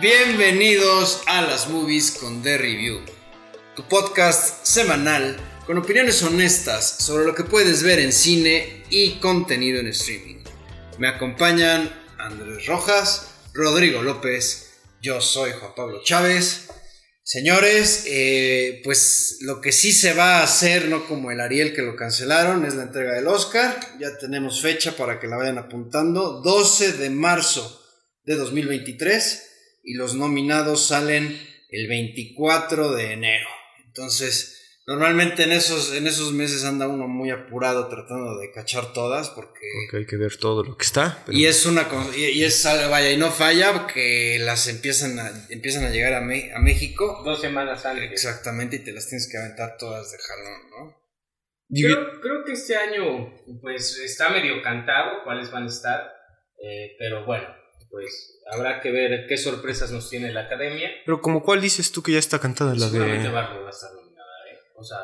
Bienvenidos a las movies con The Review, tu podcast semanal con opiniones honestas sobre lo que puedes ver en cine y contenido en streaming. Me acompañan Andrés Rojas, Rodrigo López, yo soy Juan Pablo Chávez. Señores, eh, pues lo que sí se va a hacer, no como el Ariel que lo cancelaron, es la entrega del Oscar. Ya tenemos fecha para que la vayan apuntando. 12 de marzo de 2023 y los nominados salen el 24 de enero. Entonces, normalmente en esos, en esos meses anda uno muy apurado tratando de cachar todas porque... Porque hay que ver todo lo que está. Y es una y, y es vaya y no falla que las empiezan a, empiezan a llegar a, Me- a México Dos semanas antes. exactamente y te las tienes que aventar todas de jalón, ¿no? Creo, creo que este año pues está medio cantado cuáles van a estar, eh, pero bueno, pues habrá que ver qué sorpresas nos tiene la academia. Pero como cuál dices tú que ya está cantada la de... Barbie va a estar nominada, ¿eh? O sea,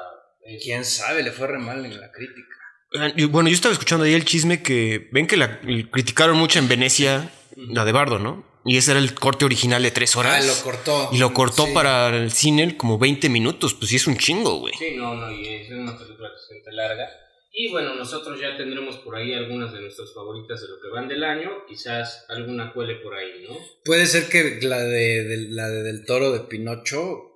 es- Quién sabe, le fue re mal en la crítica. Ah, Bueno, yo estaba escuchando ahí el chisme que ven que la criticaron mucho en Venecia, la de Bardo, ¿no? Y ese era el corte original de tres Ah, horas. lo cortó. y lo cortó Sí. para el cine como 20 minutos. Pues sí es un chingo, güey. Sí, no, no, y es una película que se siente larga. Y bueno, nosotros ya tendremos por ahí algunas de nuestras favoritas de lo que van del año, quizás alguna cuele por ahí, ¿no? Puede ser que la de, de- la de del toro de Pinocho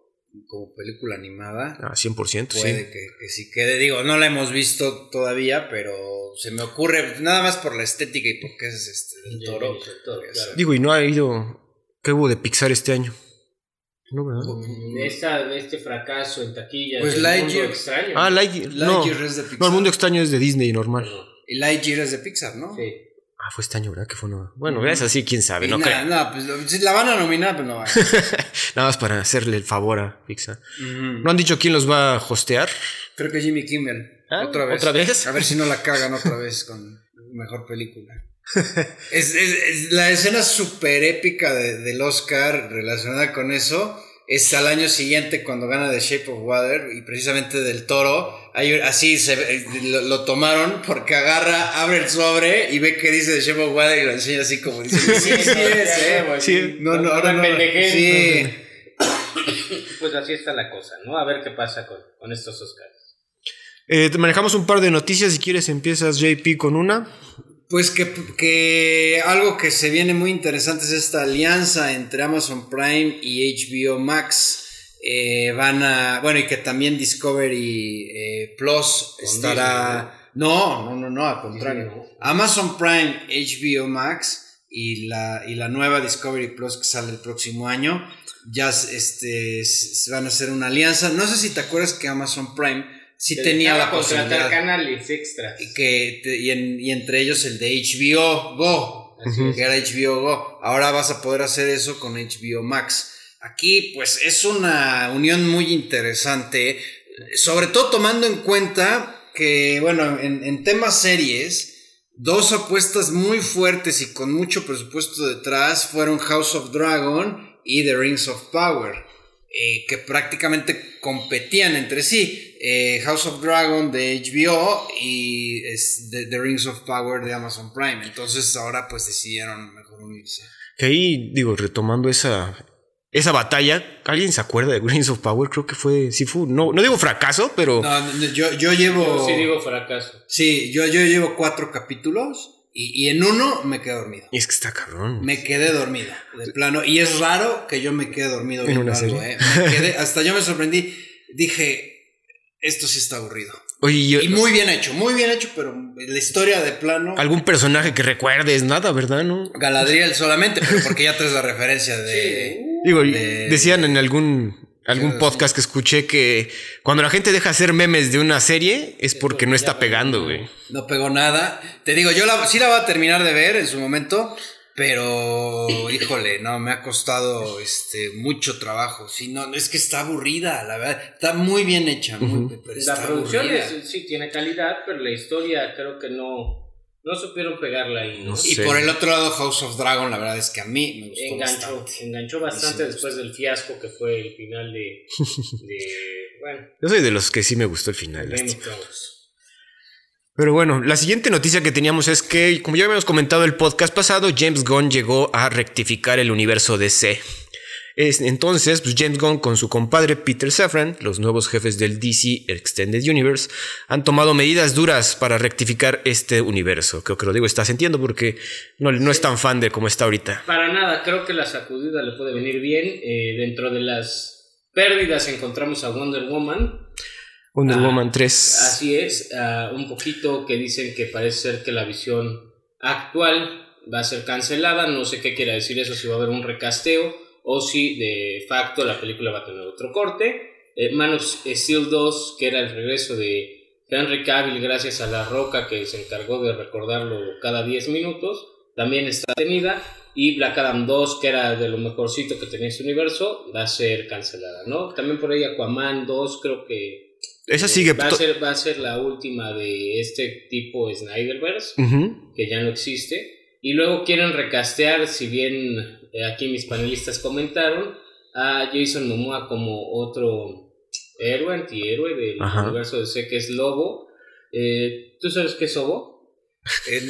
como película animada Ah, 100%, puede sí. que, que sí quede. Digo, no la hemos visto todavía, pero se me ocurre, nada más por la estética y porque es este del De toro. Del Toro, claro. ser. Digo, y no ha ido... ¿Qué hubo de Pixar este año? No, ¿verdad? De, esta, de este fracaso en taquilla. Pues Lightyear. extraño. Ah, Lightyear. No. Lightyear es de Pixar. no, el mundo extraño es de Disney normal. No, Y Lightyear es de Pixar, ¿no? sí. Ah, fue este año, ¿verdad? Que fue nueva. Bueno, es así, quién sabe, Y no nada, creo. nada, pues la van a nominar, pues no va. Nada más para hacerle el favor a Pixar. Ujú. ¿No han dicho quién los va a hostear? Creo que Jimmy Kimmel. Ah, otra vez. ¿otra vez? A ver si no la cagan otra vez con mejor película. es, es- es- la escena súper épica de- del Oscar relacionada con eso es al año siguiente cuando gana The Shape of Water y precisamente del toro. Hay, así se, lo, lo tomaron porque agarra, abre el sobre y ve que dice The Shape of Water y lo enseña así como dice: Sí, sí, es, eh. Sí. No, no, ahora no. Sí. Pues así está la cosa, ¿no? A ver qué pasa con, con estos Oscars. Eh, te manejamos un par de noticias. Si quieres, empiezas JP con una. Pues que, que algo que se viene muy interesante es esta alianza entre Amazon Prime y HBO Max. Eh, van a. Bueno, y que también Discovery eh, Plus estará. No, no, no, no, al contrario. Amazon Prime, HBO Max y la, y la nueva Discovery Plus que sale el próximo año. Ya este, van a hacer una alianza. No sé si te acuerdas que Amazon Prime sí tenía la posibilidad canales extras. y que te- y, en- y entre ellos el de HBO Go, Así que era HBO Go. Ahora vas a poder hacer eso con HBO Max. Aquí, pues, es una unión muy interesante, sobre todo tomando en cuenta que, bueno, en, en temas series, dos apuestas muy fuertes y con mucho presupuesto detrás fueron House of Dragon y The Rings of Power eh, que prácticamente competían entre sí. Eh, House of Dragon de HBO y es The, The Rings of Power de Amazon Prime. Entonces ahora pues decidieron mejor unirse. Que ahí, digo, retomando esa, esa batalla, ¿alguien se acuerda de Greens of Power? Creo que fue, sí fue, no, no digo fracaso, pero No, no, yo, yo llevo... Yo sí digo fracaso. Sí, yo, yo llevo cuatro capítulos y, y en uno me quedé dormido. es que está cabrón. Me quedé dormido, de plano. Y es raro que yo me quede dormido ¿En una algo, serie? ¿eh? Me quedé- hasta yo me sorprendí. Dije, esto sí está aburrido. Oye, yo- Y muy bien hecho, muy bien hecho, pero la historia de plano. algún personaje que recuerdes, nada, ¿verdad? ¿No? Galadriel solamente, pero porque ya traes la referencia de. Digo, y De- decían en algún algún Sí, podcast que escuché que cuando la gente deja hacer memes de una serie es porque no está pegando, güey. No pegó nada. Te digo, yo la, sí la voy a terminar de ver en su momento, pero híjole, no, me ha costado este mucho trabajo. Sí, no, es que está aburrida, la verdad. Está muy bien hecha, muy, pero está La producción es- sí tiene calidad, pero la historia creo que no, no supieron pegarla ahí, ¿no? No Y por el otro lado, House of Dragon, la verdad es que a mí me gustó Enganchó, bastante. enganchó bastante Sí, después del fiasco que fue el final de, de bueno, Yo soy de los que sí me gustó el final. Game lástima. of Thrones. Pero bueno, la siguiente noticia que teníamos es que, como ya habíamos comentado el podcast pasado, James Gunn llegó a rectificar el universo DC. Es, entonces, pues James Gunn con su compadre Peter Safran, los nuevos jefes del DC Extended Universe, han tomado medidas duras para rectificar este universo. Creo que lo digo, estás entiendo porque no, no es tan fan de como está ahorita. Para nada, creo que la sacudida le puede venir bien. Eh, dentro de las pérdidas encontramos a Wonder Woman. Wonder Ah, Woman 3. Así es, ah, un poquito que dicen que parece ser que la visión actual va a ser cancelada, no sé qué quiere decir eso, si va a haber un recasteo o si de facto la película va a tener otro corte. Eh, Man of Steel 2, que era el regreso de Henry Cavill gracias a La Roca que se encargó de recordarlo cada 10 minutos, también está tenida. Y Black Adam 2, que era de lo mejorcito que tenía este universo, va a ser cancelada, ¿no? También por ahí Aquaman 2, creo que Esa eh, sigue. Va a, ser, va a ser la última de este tipo Snyderverse, Ujú. que ya no existe. Y luego quieren recastear, si bien eh, aquí mis panelistas comentaron, a Jason Momoa como otro héroe, antihéroe del Ajá. universo de C, que es Lobo. Eh, ¿Tú sabes qué es Lobo? Eh,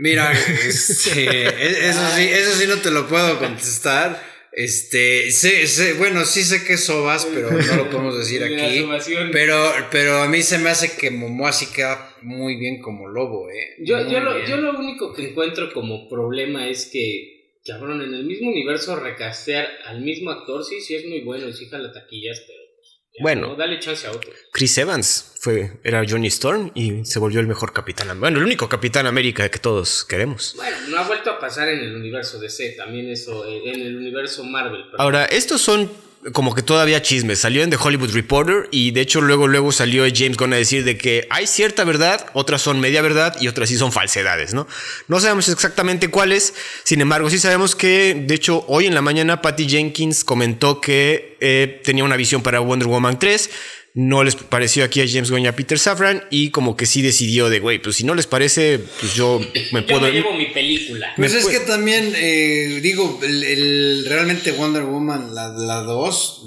mira, este, e- eso sí, eso sí no te lo puedo contestar. Este, sé, sé- bueno, sí sé que es Sobas, pero no lo podemos decir aquí. Pero, pero a mí se me hace que Momoa sí queda muy bien como lobo, eh. Yo, yo, lo, yo lo único que encuentro como problema es que, cabrón, en el mismo universo recastear al mismo actor, sí, sí es muy bueno, y sí jala taquillas, pero pues, ya, Bueno. ¿no? dale chance a otro. Chris Evans fue, era Johnny Storm y se volvió el mejor capitán. Bueno, el único capitán América que todos queremos. Bueno, no ha vuelto a pasar en el universo DC, también eso, eh, en el universo Marvel. perdón. Ahora, estos son como que todavía chismes. Salió en The Hollywood Reporter y de hecho luego luego salió James Gunn a decir de que hay cierta verdad, otras son media verdad y otras sí son falsedades, ¿no? No sabemos exactamente cuáles. Sin embargo, sí sabemos que de hecho hoy en la mañana Patty Jenkins comentó que eh, tenía una visión para Wonder Woman 3. No les pareció aquí a James Gunn y a Peter Safran y como que sí decidió de, güey, pues si no les parece, pues yo me Yo puedo... me llevo mi película. Pues Me es que también, eh, digo, el, el- realmente Wonder Woman, la, la 2,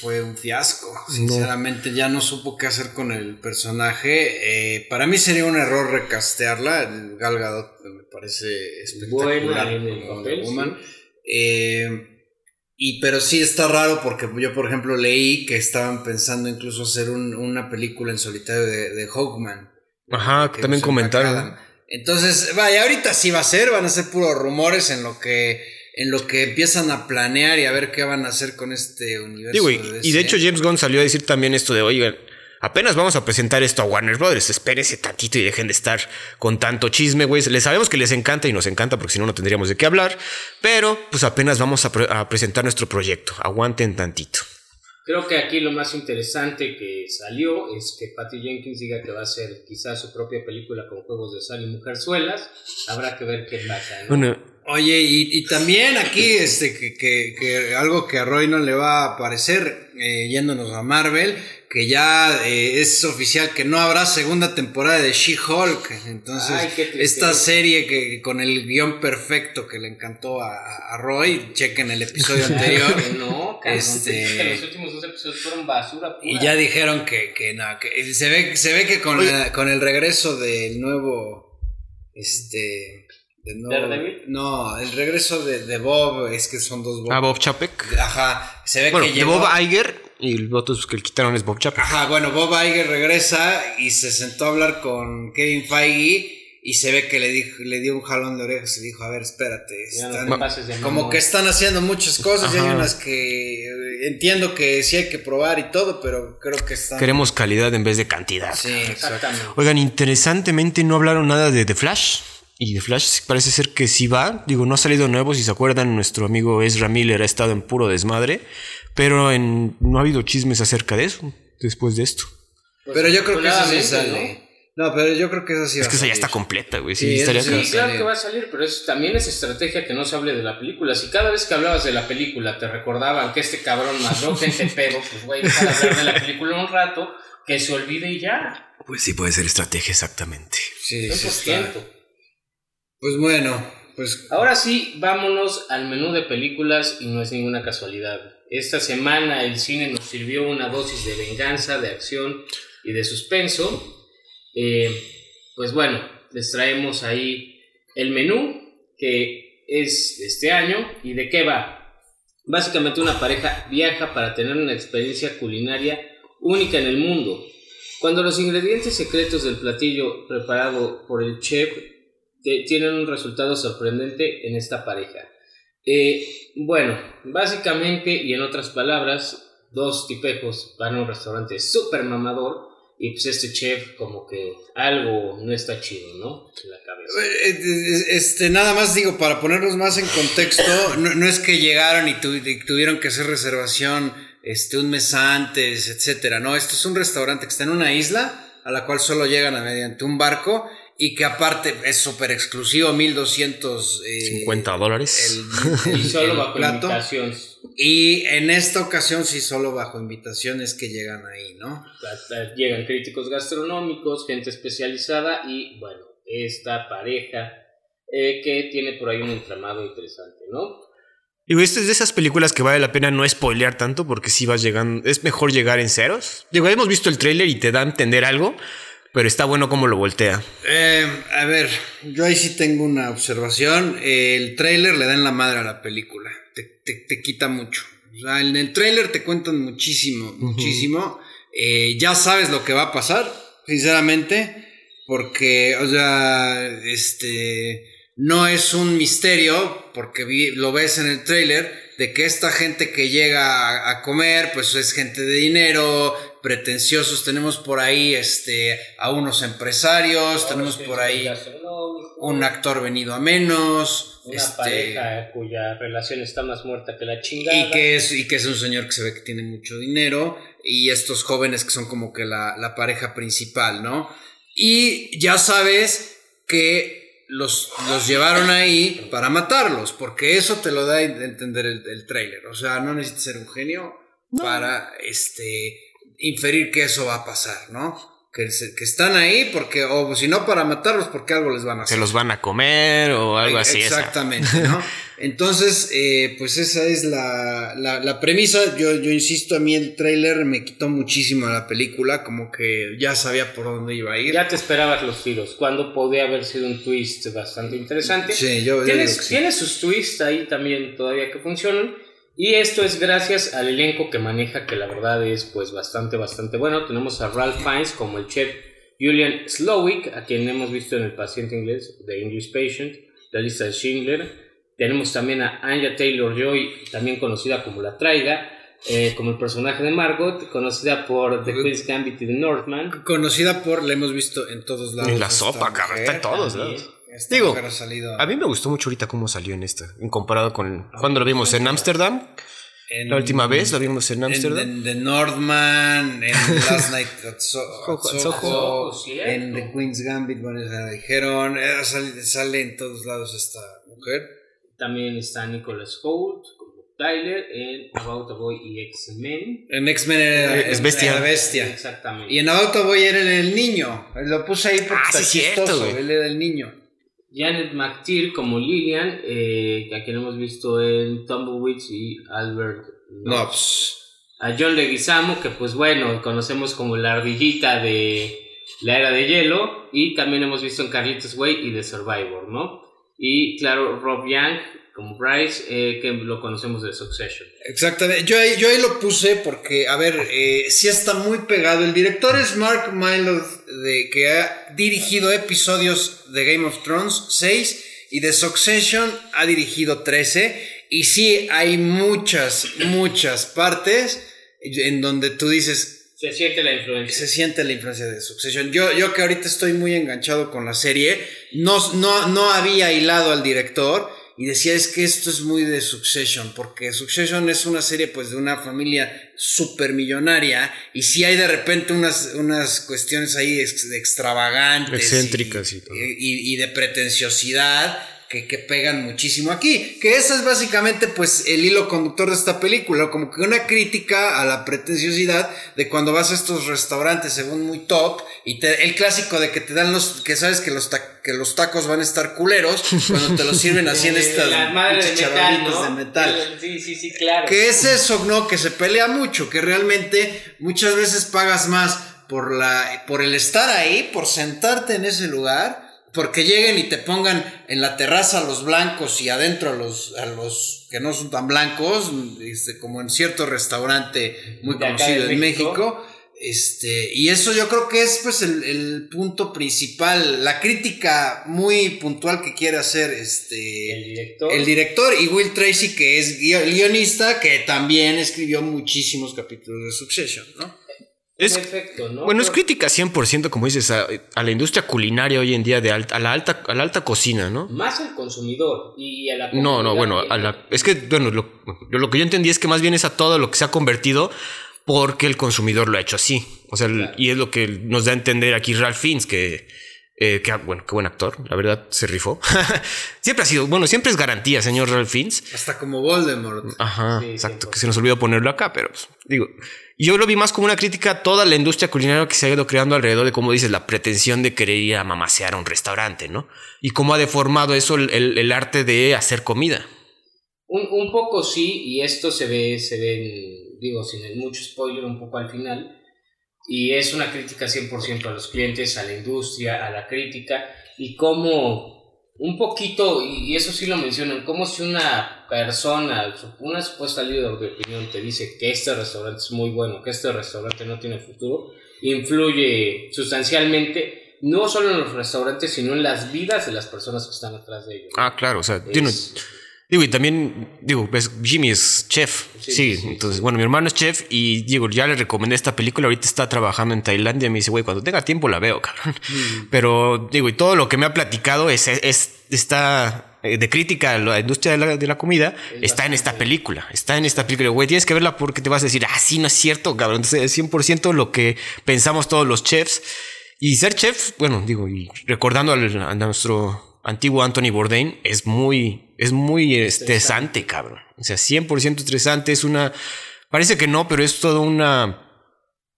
fue un fiasco. Sinceramente, ya no supo qué hacer con el personaje. Eh, para mí sería un error recastearla. El Gal Gadot me parece espectacular Buena en el como papel, Wonder Woman. Eh, y pero sí está raro porque yo, por ejemplo, leí que estaban pensando incluso hacer un- una película en solitario de, de Hawkman. Ajá, que también comentaron. Entonces, vaya, ahorita sí va a ser, van a ser puros rumores en lo que en lo que empiezan a planear y a ver qué van a hacer con este universo. Digo, y, de y de hecho James Gunn salió a decir también esto de, oigan, apenas vamos a presentar esto a Warner Brothers, espérense tantito y dejen de estar con tanto chisme, güey. Les sabemos que les encanta y nos encanta porque si no, no tendríamos de qué hablar, pero pues apenas vamos a, pre- a presentar nuestro proyecto, aguanten tantito. Creo que aquí lo más interesante que salió es que Patty Jenkins diga que va a hacer quizás su propia película con juegos de sal y mujerzuelas. Habrá que ver qué pasa. ¿no? Bueno, Oye, y, y también aquí, este, que, que- que algo que a Roy no le va a parecer, eh, yéndonos a Marvel, que ya eh, es oficial que no habrá segunda temporada de She-Hulk. Entonces, Ay, esta serie que con el guion perfecto que le encantó a, a Roy, chequen el episodio anterior. No, cabrón. Este- que los últimos dos episodios fueron basura pura. Y ya dijeron que, que no, que se ve, se ve que con, la- con el regreso del nuevo, este, no, el regreso de, de Bob, es que son dos Bob. a Bob Chapek. Ajá, se ve Bueno, que de llegó- Bob Iger y el otro que le quitaron es Bob Chapek. Ajá, bueno, Bob Iger regresa y se sentó a hablar con Kevin Feige y se ve que le dijo, le dio un jalón de orejas y dijo, a ver, espérate, no están- como que están haciendo muchas cosas y hay unas que eh, entiendo que sí hay que probar y todo, pero creo que están... Queremos calidad en vez de cantidad. Sí. Exactamente. Oigan, interesantemente no hablaron nada de The Flash. Y The Flash parece ser que sí va. Digo, no ha salido nuevo. Si se acuerdan, nuestro amigo Ezra Miller ha estado en puro desmadre. Pero en, no ha habido chismes acerca de eso después de esto. Pero yo creo que eso sí sale. ¿no? pero yo creo que eso sí va es que esa ya está completa, güey. Sí, Sí, estaría eso Sí, claro salir. que va a salir, pero es, también es estrategia que no se hable de la película. Si cada vez que hablabas de la película te recordaban que este cabrón mató gente pedo, pues güey, deja de hablar de la película un rato, que se olvide y ya. Pues sí, puede ser estrategia, exactamente. Sí, sí está. 100%. Pues bueno, pues Ahora sí, vámonos al menú de películas y no es ninguna casualidad. Esta semana el cine nos sirvió una dosis de venganza, de acción y de suspenso. Eh, pues bueno, les traemos ahí el menú que es este año y de qué va. Básicamente una pareja viaja para tener una experiencia culinaria única en el mundo. Cuando los ingredientes secretos del platillo preparado por el chef tienen un resultado sorprendente en esta pareja. Eh, bueno, básicamente y en otras palabras, dos tipejos van a un restaurante súper mamador y pues este chef como que algo no está chido, ¿no? En la cabeza. Eh, eh, este, nada más digo, para ponernos más en contexto, no, es que llegaron y, tuvieron que hacer reservación este, un mes antes, etcétera, no, esto es un restaurante que está en una isla a la cual solo llegan mediante un barco y que aparte es súper exclusivo, 1250 eh, dólares. y solo bajo invitaciones. Y en esta ocasión sí solo bajo invitaciones que llegan ahí, ¿no? Llegan críticos gastronómicos, gente especializada y bueno, esta pareja eh, que tiene por ahí un entramado interesante, ¿no? Y esta es de esas películas que vale la pena no spoilear tanto porque si vas llegando, es mejor llegar en ceros. Digo, hemos visto el tráiler y te da a entender algo, pero está bueno como lo voltea. Eh, a ver, yo ahí sí tengo una observación. el tráiler le da en la madre a la película. Te, quita mucho. O sea, en el tráiler te cuentan muchísimo, muchísimo. Eh, ya sabes lo que va a pasar, sinceramente. Porque, o sea, este. No es un misterio, porque lo ves en el tráiler de que esta gente que llega a, comer, pues es gente de dinero, pretenciosos. Tenemos por ahí este, a unos empresarios, tenemos por ahí un actor venido a menos. Una este, pareja cuya relación está más muerta que la chingada. Y que, es, y que es un señor que se ve que tiene mucho dinero. Y estos jóvenes que son como que la, la pareja principal, ¿no? Y ya sabes que los, los llevaron ahí para matarlos, porque eso te lo da a entender el, el trailer. O sea, no necesitas ser un genio para este, inferir que eso va a pasar, ¿no? Que, que, están ahí porque, o si no para matarlos, porque algo les van a hacer. Se los van a comer o algo así. Exactamente, ¿no? Entonces, eh, pues esa es la, la, premisa. Yo, yo, insisto, a mí el trailer me quitó muchísimo a la película, como que ya sabía por dónde iba a ir. Ya te esperabas los tiros, cuando podía haber sido un twist bastante interesante. Sí, yo, Tiene sus twists ahí también todavía que funcionan. Y esto es gracias al elenco que maneja, que la verdad es pues bastante, bastante bueno. Tenemos a Ralph Fiennes como el chef Julian Slowick, a quien hemos visto en El paciente inglés, The English Patient, la lista de Schindler. Tenemos también a Anya Taylor-Joy, también conocida como La Traiga, eh, como el personaje de Margot, conocida por The Queen's Gambit y The Northman. Conocida por, la hemos visto en todos lados. En la sopa, cabrón, está en todos lados. Digo, a mí me gustó mucho ahorita cómo salió en esta, en comparado con cuando lo vimos en Ámsterdam. La última vez lo vimos en Ámsterdam. En, The Northman, en Last Night at, Soho, en The Queen's Gambit, bueno, ya dijeron, eh, sale, sale en todos lados esta mujer. También está Nicholas Holt como Tyler en About a Boy y X-Men. En X-Men era, es bestia. bestia. Exactamente. Y en About a Boy era el, niño. Lo puse ahí porque ah, está chistoso. él era el niño. Janet McTeer como Lillian, eh, a quien hemos visto en Tumbleweeds y Albert Nobbs. A John Leguizamo, que pues bueno, conocemos como la ardillita de la era de hielo. Y también hemos visto en Carlitos Way y The Survivor, ¿no? Y claro, Rob Young como Bryce, eh, que lo conocemos de Succession. Exactamente, yo ahí, yo ahí lo puse porque, a ver, eh, sí está muy pegado. El director es Mark Mylod, de, que ha dirigido episodios de Game of Thrones, 6, y de Succession ha dirigido 13. Y sí, hay muchas, muchas partes en donde tú dices, se siente la influencia. Se siente la influencia de Succession. Yo, yo que ahorita estoy muy enganchado con la serie, no, no, no había hilado al director y decía es que esto es muy de Succession, porque Succession es una serie pues de una familia súper millonaria y si hay de repente unas, unas cuestiones ahí extravagantes. Excéntricas y, y, y de pretenciosidad que, que, pegan muchísimo aquí. Que ese es básicamente pues el hilo conductor de esta película, como que una crítica a la pretenciosidad de cuando vas a estos restaurantes según muy top y el clásico de que te dan los, que sabes que los, que los tacos van a estar culeros cuando te los sirven así en estas chavalitos de metal. Sí, sí, sí, claro. Que es eso, ¿no? Que se pelea mucho, que realmente muchas veces pagas más por la, por el estar ahí, por sentarte en ese lugar porque lleguen y te pongan en la terraza a los blancos y adentro a los, a los que no son tan blancos, este, como en cierto restaurante muy conocido en México. México. Este, y eso yo creo que es pues el, el punto principal, la crítica muy puntual que quiere hacer este El director. el director y Will Tracy, que es guionista, que también escribió muchísimos capítulos de Succession, ¿no? Es- en efecto, ¿no? Bueno, es Por- crítica 100%, como dices, a, a la industria culinaria hoy en día, de alta, a, la alta, a la alta cocina, ¿no? Más al consumidor y a la No, no, bueno, a la- es que, bueno, lo, lo que yo entendí es que más bien es a todo lo que se ha convertido porque el consumidor lo ha hecho así. O sea, Claro. y es lo que nos da a entender aquí Ralph Fiennes, que, eh, que, bueno, qué buen actor, la verdad, se rifó. siempre ha sido, bueno, siempre es garantía, señor Ralph Fiennes. Hasta como Voldemort. Ajá, Sí, exacto, 100%. que se nos olvidó ponerlo acá, pero pues, digo, yo lo vi más como una crítica a toda la industria culinaria que se ha ido creando alrededor de, como dices, la pretensión de querer ir a mamasear a un restaurante, ¿no? Y cómo ha deformado eso el, el- arte de hacer comida. Un, poco sí, y esto se ve, se ve, digo, sin mucho spoiler, un poco al final. Y es una crítica 100% a los clientes, a la industria, a la crítica, y cómo un poquito, y eso sí lo mencionan, como si una persona, una supuesta líder de opinión te dice que este restaurante es muy bueno, que este restaurante no tiene futuro, influye sustancialmente, no solo en los restaurantes, sino en las vidas de las personas que están atrás de ellos. Ah, claro, o sea, Es- tiene- digo, y también, digo, ves, Jimmy es chef, Sí, sí, sí, entonces, sí. bueno, mi hermano es chef y digo, ya le recomendé esta película, ahorita está trabajando en Tailandia. Y me dice, güey, cuando tenga tiempo la veo, cabrón. Pero, digo, y todo lo que me ha platicado es, es está eh, de crítica a la industria de la, de la comida, Es está en esta película, está en esta película, güey, tienes que verla porque te vas a decir, ah, sí, no es cierto, cabrón, entonces es 100% lo que pensamos todos los chefs. Y ser chef, bueno, digo, y recordando al- a nuestro antiguo Anthony Bourdain, es muy, es muy estresante, cabrón. O sea, 100% estresante, es una, parece que no, pero es todo una,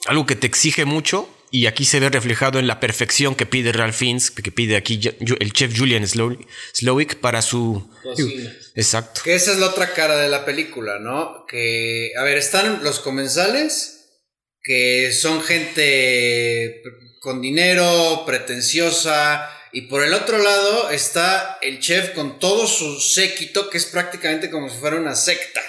algo que te exige mucho. Y aquí se ve reflejado en la perfección que pide Ralph Fiennes, que pide aquí el chef Julian Slow- Slowick para su... Cocina. Exacto. Que esa es la otra cara de la película, ¿no? Que, a ver, están los comensales, que son gente con dinero, pretenciosa, y por el otro lado está el chef con todo su séquito, que es prácticamente como si fuera una secta.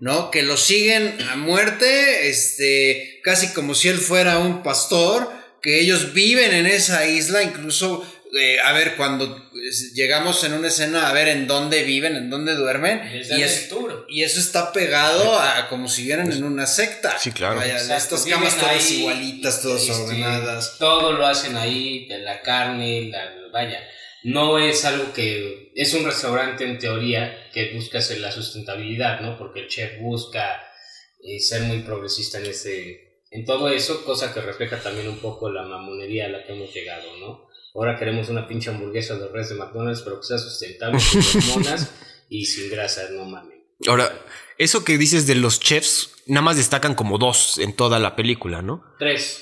¿no? Que lo siguen a muerte, este, casi como si él fuera un pastor, que ellos viven en esa isla, incluso, eh, a ver, cuando eh, llegamos en una escena, a ver en dónde viven, en dónde duermen, y, es- eso está pegado a como si vieran en una secta. Sí, claro. Vaya, estas camas todas ahí, igualitas, todas este, ordenadas. Todo lo hacen ahí, de la carne, la, vaya. No es algo que. Es un restaurante en teoría que busca hacer la sustentabilidad, ¿no? Porque el chef busca eh, ser muy progresista en ese. En todo eso, cosa que refleja también un poco la mamonería a la que hemos llegado, ¿no? Ahora queremos una pinche hamburguesa de res de McDonald's, pero que sea sustentable, sin hormonas y sin grasa, no mames. Ahora, eso que dices de los chefs, nada más destacan como dos en toda la película, ¿no? Tres.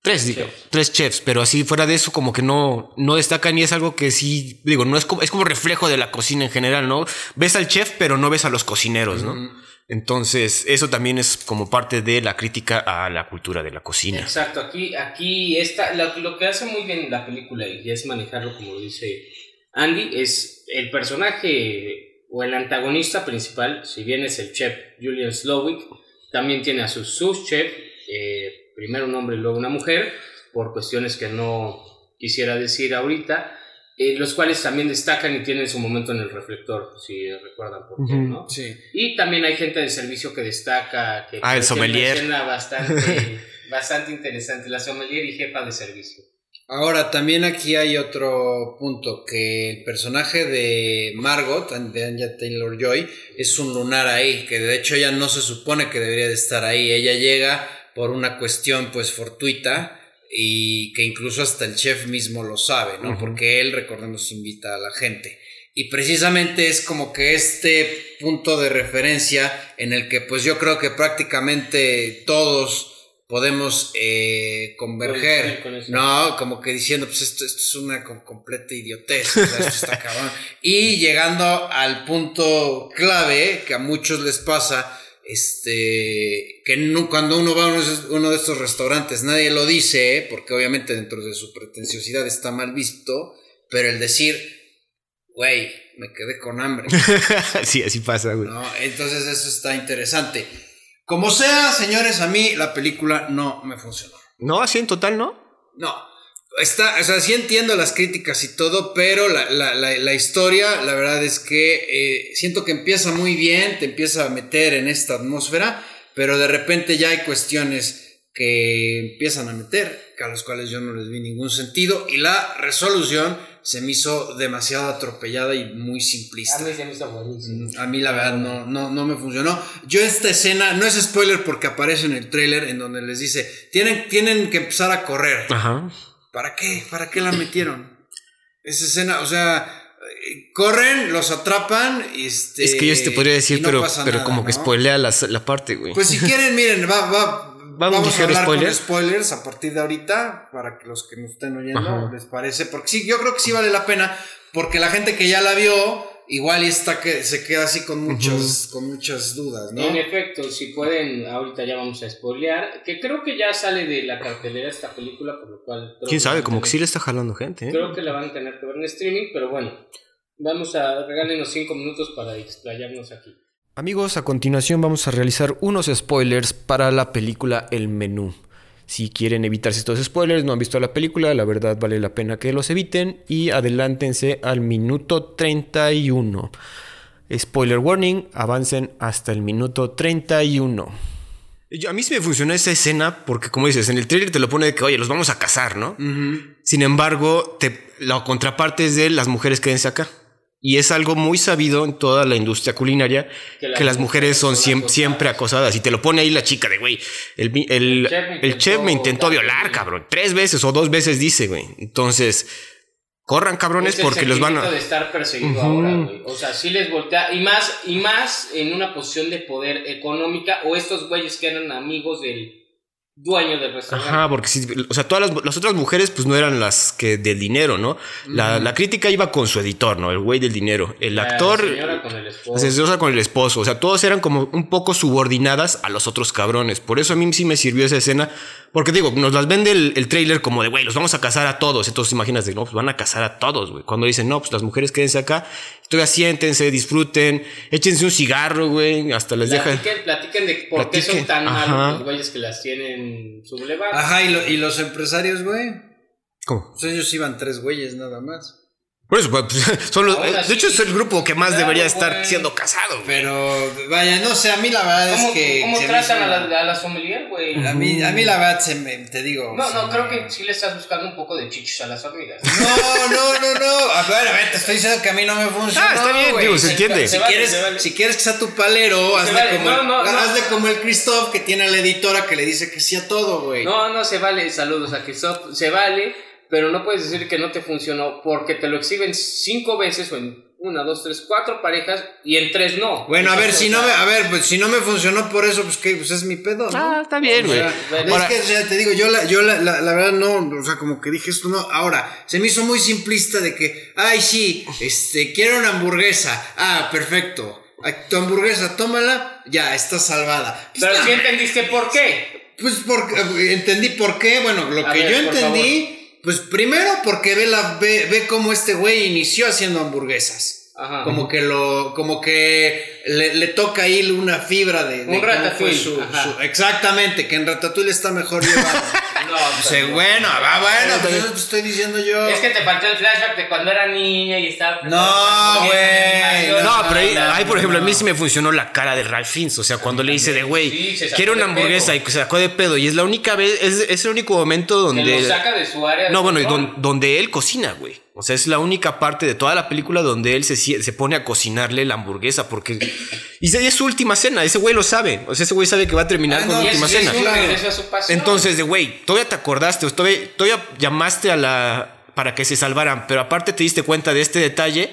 Tres, digo, Chefs. tres chefs, pero así fuera de eso como que no, no destacan y es algo que sí, digo, no es como, es como reflejo de la cocina en general, ¿no? Ves al chef, pero no ves a los cocineros, ¿no? Ujú. Entonces, eso también es como parte de la crítica a la cultura de la cocina. Exacto, aquí, aquí está, lo, que hace muy bien la película y es manejarlo como dice Andy, es el personaje o el antagonista principal, si bien es el chef Julian Slowick, también tiene a su sous-chef, eh, primero un hombre y luego una mujer, por cuestiones que no quisiera decir ahorita, eh, los cuales también destacan y tienen su momento en el reflector, si recuerdan por qué. ¿no? Sí. Y también hay gente de servicio que destaca, que Ah, el que sommelier. es una escena bastante, bastante interesante, la sommelier y jefa de servicio. Ahora, también aquí hay otro punto, que el personaje de Margot, de Anya Taylor Joy, es un lunar ahí, que de hecho ella no se supone que debería de estar ahí. Ella llega por una cuestión pues fortuita y que incluso hasta el chef mismo lo sabe, ¿no? Ujú. Porque él, recordemos, invita a la gente. Y precisamente es como que este punto de referencia en el que pues yo creo que prácticamente todos podemos eh, converger, Coincidir con eso. ¿no? Como que diciendo, pues esto, esto es una com- completa idiotez, o sea, esto está cabrón. Y llegando al punto clave que a muchos les pasa, este, que no- cuando uno va a uno, de estos restaurantes, nadie lo dice, porque obviamente dentro de su pretenciosidad está mal visto, pero el decir, güey, me quedé con hambre. sí, así pasa, güey. ¿no? Entonces eso está interesante. Como sea, señores, a mí la película no me funcionó. No, así en total, ¿no? No. Está, o sea, sí entiendo las críticas y todo, pero la, la, la, la historia, la verdad es que eh, siento que empieza muy bien, te empieza a meter en esta atmósfera, pero de repente ya hay cuestiones que empiezan a meter, a los cuales yo no les vi ningún sentido, y la resolución se me hizo demasiado atropellada y muy simplista. A mí se me hizo buenísimo. A mí la verdad no, no, no me funcionó. Yo esta escena, no es spoiler porque aparece en el trailer en donde les dice, tienen, tienen que empezar a correr. Ajá. ¿Para qué? ¿Para qué la metieron? Esa escena, o sea, corren, los atrapan. Este, es que yo te podría decir, y no pero, pero nada, como que spoilea la, la parte, güey. Pues si quieren, miren, va, va, Vamos a vamos a hablar spoiler. con spoilers a partir de ahorita, para que los que nos estén oyendo Ajá. les parece. Porque sí, yo creo que sí vale la pena, porque la gente que ya la vio, igual y está que se queda así con muchas, con muchas dudas, ¿no? En efecto, si pueden, ahorita ya vamos a spoilear, que creo que ya sale de la cartelera esta película, por lo cual... creo ¿Quién sabe? Como que sí le está jalando gente, ¿eh? Creo que la van a tener que ver en streaming, pero bueno, vamos a regálenos cinco minutos para explayarnos aquí. Amigos, a continuación vamos a realizar unos spoilers para la película El Menú. Si quieren evitarse estos spoilers, no han visto la película, la verdad vale la pena que los eviten y adelántense al minuto 31. Spoiler warning, avancen hasta el minuto 31. Yo- A mí sí me funcionó esa escena porque, como dices, en el trailer te lo pone de que, oye, los vamos a casar, ¿no? Sin embargo, te- la contraparte es de las mujeres quédense acá. Y es algo muy sabido en toda la industria culinaria que, Que las, mujeres son siempre acosadas. Y te lo pone ahí la chica de, güey, el, el- El chef me el chef me intentó violar, cabrón. Tres veces o dos veces dice, güey. Entonces, corran, cabrones, Es el porque los van a... de estar perseguido ahora, güey. O sea, sí les voltea. Y más, y más en una posición de poder económica. O estos güeyes que eran amigos del dueño del restaurante. Ajá, porque sí, o sea, todas las, las otras mujeres pues no eran las que del dinero, ¿no? La, la crítica iba con su editor, ¿no? El güey del dinero. El La actor... señora con el esposo. La con el esposo. O sea, todos eran como un poco subordinadas a los otros cabrones. Por eso a mí sí me sirvió esa escena. Porque digo, nos las vende el, el trailer como de, güey, los vamos a casar a todos. Entonces imaginas de, no, pues van a casar a todos, güey. Cuando dicen, no, pues las mujeres quédense acá. Todavía siéntense, disfruten, échense un cigarro, güey. Hasta les deja... Platiquen, platiquen de por qué son Platiquen, tan malos los güeyes que las tienen sublevadas. Ajá, y, lo- y los empresarios, güey. ¿Cómo? Pues ellos iban tres güeyes nada más. Por eso, pues, son los, de hecho, es el grupo que más claro, debería estar güey. siendo casado, güey. Pero, vaya, no sé, a mí la verdad ¿Cómo, es que. cómo se tratan hizo- a la, a la sommelier, güey? A mí, a mí la verdad se me, te digo. No, se no, me- creo que sí le estás buscando un poco de chichos a las hormigas. No, no, no, no. A ver, a ver, te estoy diciendo que a mí no me funciona. Ah, está bien, digo, se entiende. Si vale, quieres, se vale. si quieres que sea tu palero, hazle, vale. como, No, no, no. hazle como el Christoph que tiene a la editora que le dice que sí a todo, güey. No, no se vale, saludos a Christoph, se vale, pero no puedes decir que no te funcionó porque te lo exhiben cinco veces o en una, dos, tres, cuatro parejas y en tres no. Bueno, a ver, si o no me, a ver, pues si no me funcionó por eso, pues que pues es mi pedo, ¿no? Ah, está bien, O güey. sea, Bueno, es Ahora- que, o sea, te digo, yo, la, yo la, la, la verdad no, o sea, como que dije esto no. Ahora, se me hizo muy simplista de que, ay, sí, este, quiero una hamburguesa. Ah, perfecto. Tu hamburguesa, tómala, ya, está salvada. Pero si entendiste por qué. Pues porque entendí por qué. Bueno, lo A que ver, yo entendí, pues primero porque ve la ve, ve cómo este güey inició haciendo hamburguesas. Ajá. Como que lo, como que le, le toca ahí una fibra de, de Un ratatouille, su- exactamente, que en Ratatouille está mejor llevado. No, Sí, pero- bueno, va, bueno, pues eso te estoy diciendo yo. Es que te faltó el flashback de cuando era niña y estaba. No, güey, No, pero ahí, no, ahí, por ejemplo, a mí sí me funcionó la cara de Ralph Fiennes. O sea, cuando le dice de, güey, Sí, quiero una hamburguesa pedo. y que se sacó de pedo. Y es la única vez, es, es el único momento Que donde... lo saca de su área. de No, bueno, don- donde él cocina, güey. O sea, es la única parte de toda la película donde él se, se pone a cocinarle la hamburguesa porque... Y es su última cena, ese güey lo sabe. O sea, ese güey sabe que va a terminar Ah, con no, su última es cena. Entonces, de güey, todavía te acordaste, o todavía, todavía llamaste a la. para que se salvaran, pero aparte te diste cuenta de este detalle.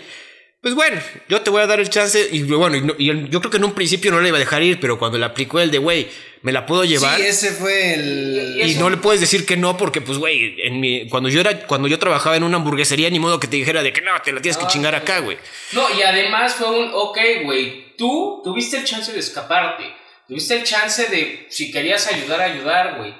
Pues bueno, yo te voy a dar el chance. Y bueno, y no- y yo creo que en un principio no le iba a dejar ir, pero cuando le aplicó el de, güey, me la puedo llevar. Sí, ese fue el. Y- no le puedes decir que no, porque, pues, güey, en mi, cuando yo era, cuando yo trabajaba en una hamburguesería, ni modo que te dijera de que no, te la tienes que No, chingar no, acá, güey. No, y además fue un, ok, güey, tú tuviste el chance de escaparte, tuviste el chance de, si querías ayudar, ayudar, güey.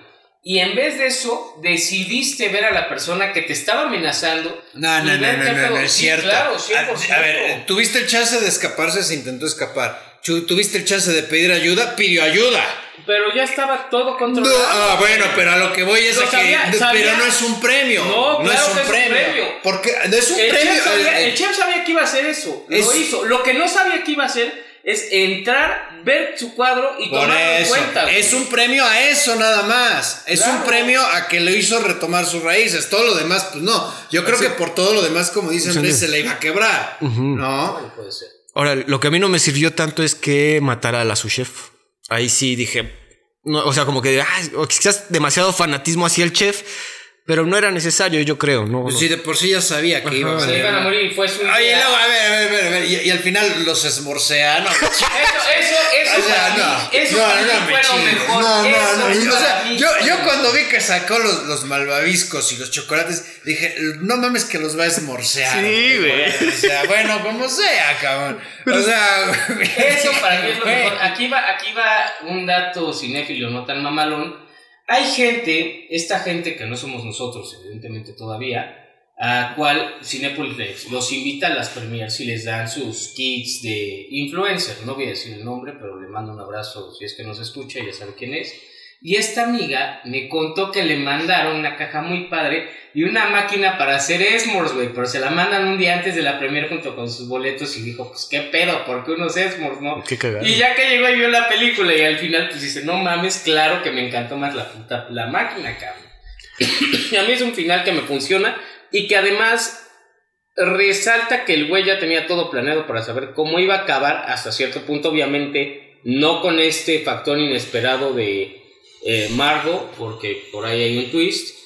Y en vez de eso, decidiste ver a la persona que te estaba amenazando. No, no, no, no, no, no es cierto. claro, a, 100%. a ver, tuviste el chance de escaparse, se intentó escapar. Tuviste el chance de pedir ayuda, pidió ayuda. Pero ya estaba todo No, controlado. ah, bueno, pero a lo que voy es a que. sabía- pero no es un premio. No, claro es que un es un premio. premio. Porque no es un El premio. chef, sabía, eh, el chef sabía que iba a hacer eso. Es- Lo hizo. Lo que no sabía que iba a hacer es entrar, ver su cuadro y Por tomarlo en cuenta. es un premio a eso nada más. Es un premio a que lo hizo retomar sus raíces. Todo lo demás, pues no. Yo creo que por todo lo demás, como dice Sí. Andrés, se le iba a quebrar. ¿No? Bueno, puede ser. Ahora, lo que a mí no me sirvió tanto es que matara a la su chef. Ahí sí dije, no, o sea, como que o quizás demasiado fanatismo hacia el chef, pero no era necesario, yo creo, ¿no? Pues no. si de por sí ya sabía que iba a Se ser. iban a morir y fue su idea. Oye, luego, a ver, a ver, a ver, a ver, Y, y al final los esmorcea, ¿no? Eso, eso, eso O sea, para no, mí, eso no, para no mí me fue lo chingues. mejor. No, no, Eso no. para O sea, mí yo, fue yo lo cuando vi que sacó los, los malvaviscos y los chocolates, dije, no mames que los va a esmorcear. Sí, güey. O sea, bueno, como sea, cabrón. O sea, Eso para mí es lo güey. mejor. Aquí va, aquí va un dato cinéfilo no tan mamalón. Hay gente, esta gente que no somos nosotros, evidentemente todavía, a cual Cinepolis los invita a las premiers y les dan sus kits de influencer. No voy a decir el nombre, pero le mando un abrazo si es que nos escucha, ya sabe quién es. Y esta amiga me contó que le mandaron una caja muy padre y una máquina para hacer Esmores, güey. Pero se la mandan un día antes de la premier junto con sus boletos y dijo, pues qué pedo, ¿por qué unos Esmores, no? Qué cagado. Y ya que llegó y vio la película y al final pues dice, no mames, claro que me encantó más la puta, la máquina, cabrón. y a mí es un final que me funciona y que además resalta que el güey ya tenía todo planeado para saber cómo iba a acabar hasta cierto punto, obviamente no con este factor inesperado de eh, Margot, porque por ahí hay un twist.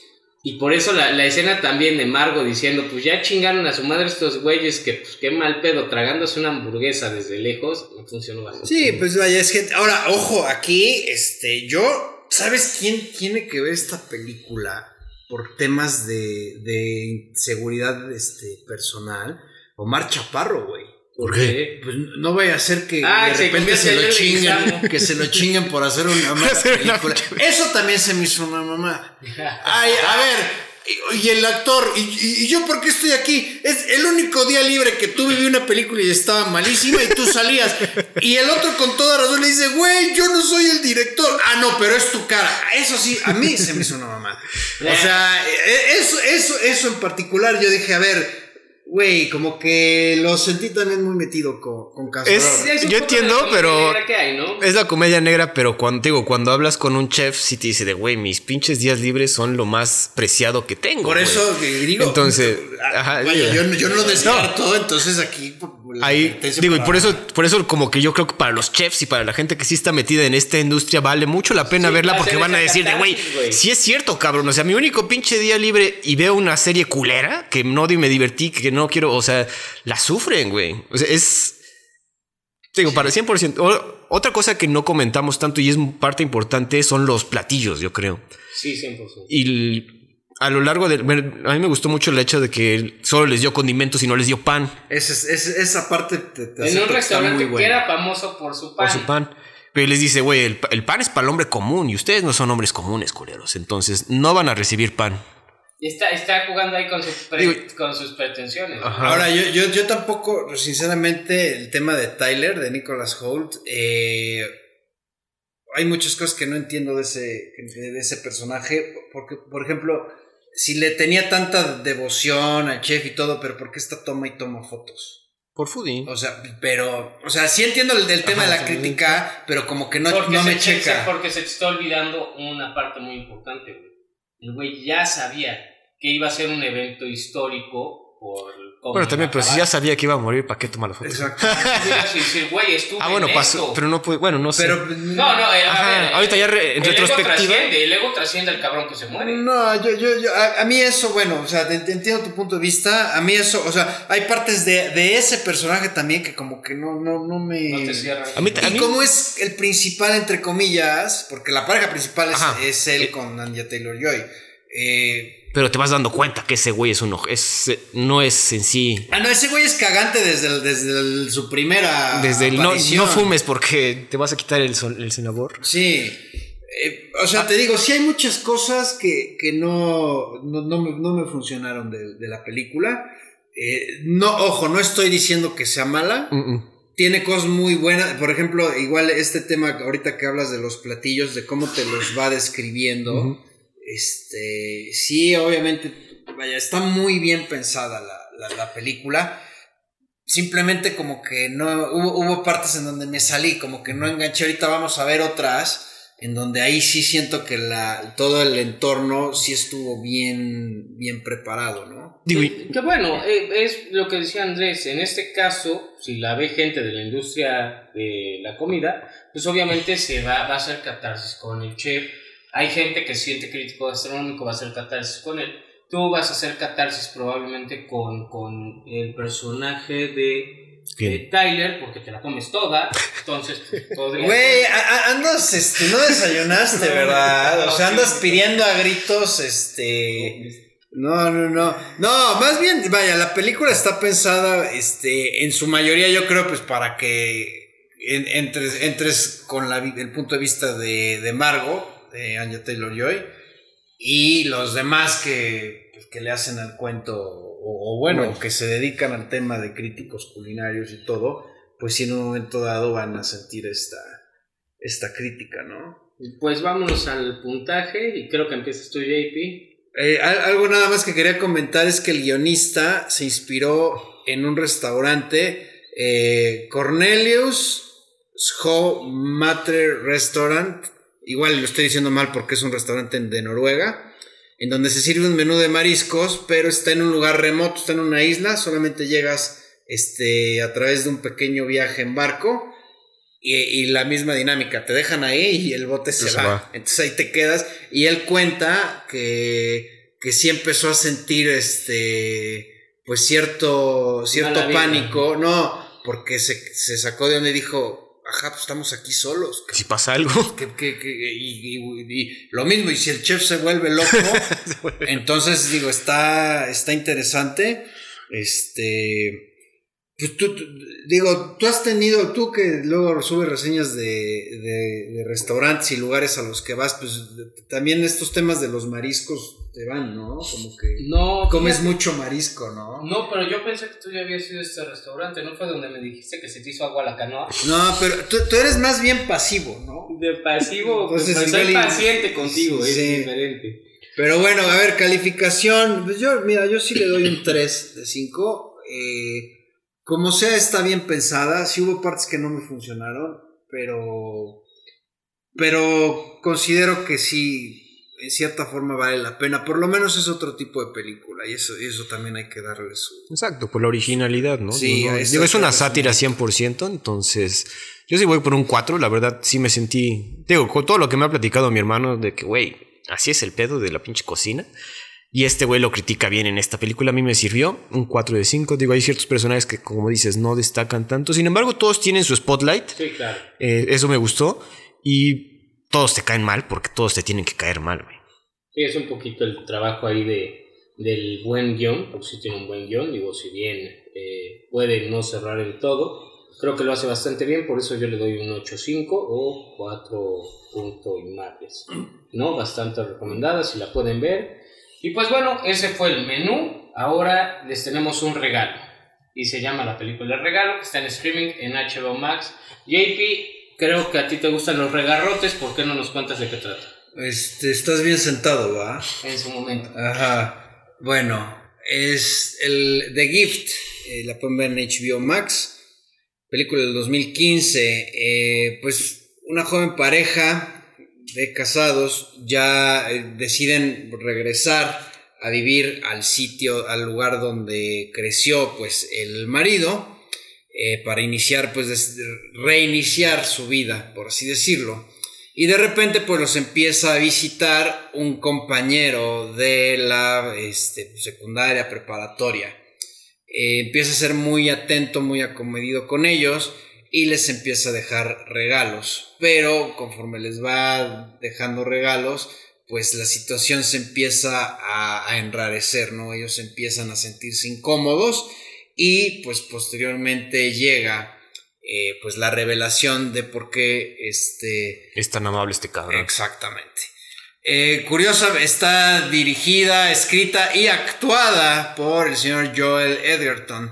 Y por eso la, la escena también de Margot diciendo, pues ya chingaron a su madre estos güeyes que pues qué mal pedo, tragándose una hamburguesa desde lejos, no funcionó bastante. Sí, pues vaya, es que ahora, ojo, aquí, este, yo, ¿sabes quién tiene que ver esta película por temas de, de seguridad este, personal? Omar Chaparro, güey. ¿Por qué? Pues no vaya a ser que Ah, de se repente se lo chinguen, que se lo chinguen por hacer una mala Hacer una película. Eso también se me hizo una mamá. Ay, a ver, y, y el actor, y, y- y yo por qué estoy aquí? Es el único día libre que tú viví una película y estaba malísima y tú salías. Y el otro con toda razón le dice, güey, yo no soy el director. Ah, no, pero es tu cara. Eso sí, a mí se me hizo una mamá. O sea, e- eso, eso, eso en particular, yo dije, a ver, güey, como que lo sentí también muy metido con, con Cazador. Es- es Yo entiendo, pero- negra que hay, ¿no? Es la comedia negra, pero cuando te digo, cuando hablas con un chef, sí te dice de güey, mis pinches días libres son lo más preciado que tengo. Por güey". eso eh, digo. Entonces, ah, ajá, vaya, yo, yo no lo descarto, entonces aquí. La Ahí, digo, y por eso, por eso como que yo creo que para los chefs y para la gente que sí está metida en esta industria vale mucho la pena Sí, verla porque van a decir de, güey, si es cierto, cabrón. O sea, mi único pinche día libre y veo una serie culera que no di- me divertí, que no quiero, o sea, la sufren, güey. O sea, es... Digo, para 100%. O- otra cosa que no comentamos tanto y es parte importante son los platillos, yo creo. Sí, 100%. Y el- a lo largo del... A mí me gustó mucho el hecho de que solo les dio condimentos y no les dio pan. Ese- ese- esa parte te, te En un restaurante que era famoso por su pan. por su pan. Pero les dice, güey, el, el pan es para el hombre común y ustedes no son hombres comunes, culeros. Entonces no van a recibir pan. Y está, está jugando ahí con, sus pre- Digo- con sus pretensiones. Ajá. Ahora, yo, yo, yo tampoco, sinceramente, el tema de Tyler, de Nicholas Holt, eh, hay muchas cosas que no entiendo de ese, de ese personaje. Porque, por ejemplo, si le tenía tanta devoción al chef y todo, pero ¿por qué está toma y toma fotos? Por foodie. O sea, pero, o sea, sí entiendo el, el tema Ajá, de la sí. crítica, pero como que no, no se, me se- checa. porque se te está olvidando una parte muy importante, güey. El güey ya sabía que iba a ser un evento histórico por Bueno, también, a pero si ya sabía que iba a morir, ¿para qué tomar la foto? Exacto. Decir, güey, estuve Ah, bueno, en pasó, esto. pero no puede, bueno, no sé. Pero, No, no, eh, a Ajá, ver, ahorita ya re- en el ego retrospectiva- trasciende, el ego trasciende al cabrón que se muere. No, yo, yo, yo, a, a mí eso, bueno, o sea, te- te entiendo tu punto de vista. A mí eso, o sea, hay partes de, de ese personaje también que como que no, no, no me. No te cierran. A mí- y como es el principal, entre comillas, porque la pareja principal es, él Eh. con Anya Taylor Joy. Eh, Pero te vas dando cuenta que ese güey es uno, es, no es en sí. ah, no, ese güey es cagante desde, el- desde el- su primera. Desde el no, no fumes porque te vas a quitar el, sol- el senador. Sí. Eh, o sea, te digo, sí hay muchas cosas que, que no, no, no me, no me funcionaron de, de la película. Eh, no, ojo, no estoy diciendo que sea mala. Tiene cosas muy buenas. Por ejemplo, igual este tema ahorita que hablas de los platillos, de cómo te los va describiendo. Este, sí, obviamente, vaya, está muy bien pensada la, la, la película. Simplemente como que no, hubo, hubo partes en donde me salí, como que no enganché. Ahorita vamos a ver otras, en donde ahí sí siento que la, todo el entorno sí estuvo bien, bien preparado, ¿no? Que bueno, eh, es lo que decía Andrés, en este caso, si la ve gente de la industria de la comida, pues obviamente se va, va a hacer catarsis con el chef. Hay gente que siente crítico gastronómico, va a hacer catarsis con él. Tú vas a hacer catarsis probablemente con, con el personaje de, Tyler, porque te la comes toda. Entonces, podría Güey, andas, este, no desayunaste, ¿verdad? O sea, andas pidiendo a gritos, este... No, no, no. No, más bien, vaya, la película está pensada, este, en su mayoría, yo creo, pues para que en- entres, entres con la el punto de vista de, de Margot, de Anya Taylor Joy, y los demás que, pues, que le hacen al cuento, o, o bueno, Bueno. que se dedican al tema de críticos culinarios y todo, pues en un momento dado van a sentir esta, esta crítica, ¿no? Pues vámonos al puntaje y creo que empiezas tú, JP. Eh, al- algo nada más que quería comentar es que el guionista se inspiró en un restaurante, eh, Cornelius Scho Matter Restaurant, igual lo estoy diciendo mal porque es un restaurante de Noruega, en donde se sirve un menú de mariscos, pero está en un lugar remoto, está en una isla, solamente llegas este, a través de un pequeño viaje en barco. Y, y la misma dinámica, te dejan ahí y el bote se, Se va. va. Entonces ahí te quedas. Y él cuenta que, que sí empezó a sentir este, pues cierto, cierto Mala pánico. No, porque se, se sacó de donde dijo, ajá, pues estamos aquí solos. si pasa algo. Que, que- que- y, y- y lo mismo, y si el chef se vuelve loco, entonces digo, está, está interesante. Este. Pues tú, tú- digo, tú has tenido, tú que luego subes reseñas de, de- de restaurantes y lugares a los que vas, pues de- también estos temas de los mariscos te van, ¿no? Como que No, comes fíjate- mucho marisco, ¿no? No, pero yo pensé que tú ya habías ido a este restaurante, ¿no fue donde me dijiste que se te hizo agua la canoa? No, pero tú, tú eres más bien pasivo, ¿no? De pasivo, pues, Entonces, pues, soy paciente contigo, Sí, es sí. diferente. Pero bueno, a ver, calificación. Pues yo, mira, yo sí le doy un 3 de 5. Eh, como sea, está bien pensada. Sí hubo partes que no me funcionaron, pero. Pero considero que sí, en cierta forma vale la pena. Por lo menos es otro tipo de película y eso, y eso también hay que darle su. Exacto, por la originalidad, ¿no? Sí, Digo, no- eso digo, es una sátira un- 100%, entonces yo sí voy por un 4, la verdad sí me sentí, digo, con todo lo que me ha platicado mi hermano de que, güey, así es el pedo de la pinche cocina. Y este güey lo critica bien en esta película, a mí me sirvió un 4 de 5. Digo, hay ciertos personajes que, como dices, no destacan tanto. Sin embargo, todos tienen su spotlight. Sí, claro. eh, eso me gustó. Y todos te caen mal porque todos te tienen que caer mal, güey. Sí, es un poquito el trabajo ahí de, del buen guion, porque sí tiene un buen guion, digo, si bien eh, puede no cerrar el todo, creo que lo hace bastante bien, por eso yo le doy un 8.5 o 4 puntos y ¿no? Bastante recomendada, si la pueden ver. Y pues bueno, ese fue el menú, ahora les tenemos un regalo, y se llama la película El Regalo, que está en streaming en HBO Max. JP, creo que a ti te gustan los regarrotes, ¿por qué no nos cuentas de qué trata? Este, estás bien sentado, ¿va? En su momento. Ajá. Bueno, es el The Gift. eh, la pueden ver en HBO Max. Película del 2015. eh, pues una joven pareja de casados ya eh, deciden regresar a vivir al sitio, al lugar donde creció pues el marido. eh, para iniciar, pues reiniciar su vida, por así decirlo. Y de repente pues los empieza a visitar un compañero de la este, secundaria preparatoria. Eh, empieza a ser muy atento, muy acomedido con ellos y les empieza a dejar regalos. Pero conforme les va dejando regalos, pues la situación se empieza a, a enrarecer, ¿no? Ellos empiezan a sentirse incómodos y pues posteriormente llega eh, pues la revelación de por qué este... Es tan amable este cabrón. Exactamente. Eh, curiosa, está dirigida, escrita y actuada por el señor Joel Edgerton.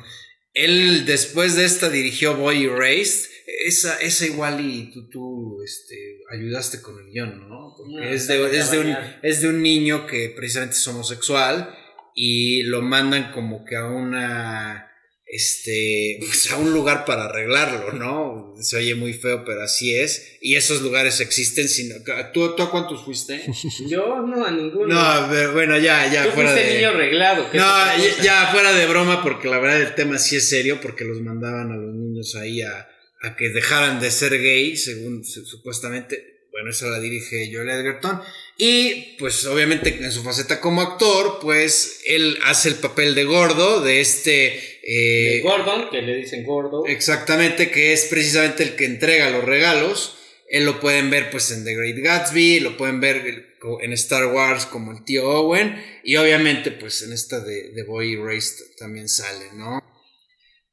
Él después de esta dirigió Boy Erased. Esa, esa igual y tú, tú este, ayudaste con el guion, ¿no? Porque No, es, de, es, de un, es de un niño que precisamente es homosexual y lo mandan como que a una este pues, a un lugar para arreglarlo, ¿no? Se oye muy feo, pero así es. Y esos lugares existen. Sino, ¿tú, ¿Tú a cuántos fuiste? Yo no, a ninguno. No, pero bueno, ya, ya Tú fuera fuiste de. niño arreglado. No, ya, fuera de broma, porque la verdad el tema sí es serio, porque los mandaban a los niños ahí a, a que dejaran de ser gay, según su- supuestamente. Bueno, esa la dirige Joel Edgerton. Y pues obviamente en su faceta como actor, pues él hace el papel de gordo, de este... eh, Gordon, que le dicen gordo. Exactamente, que es precisamente el que entrega los regalos. Él lo pueden ver pues en The Great Gatsby, lo pueden ver en Star Wars como el tío Owen y obviamente pues en esta de, de Boy Erased también sale, ¿no?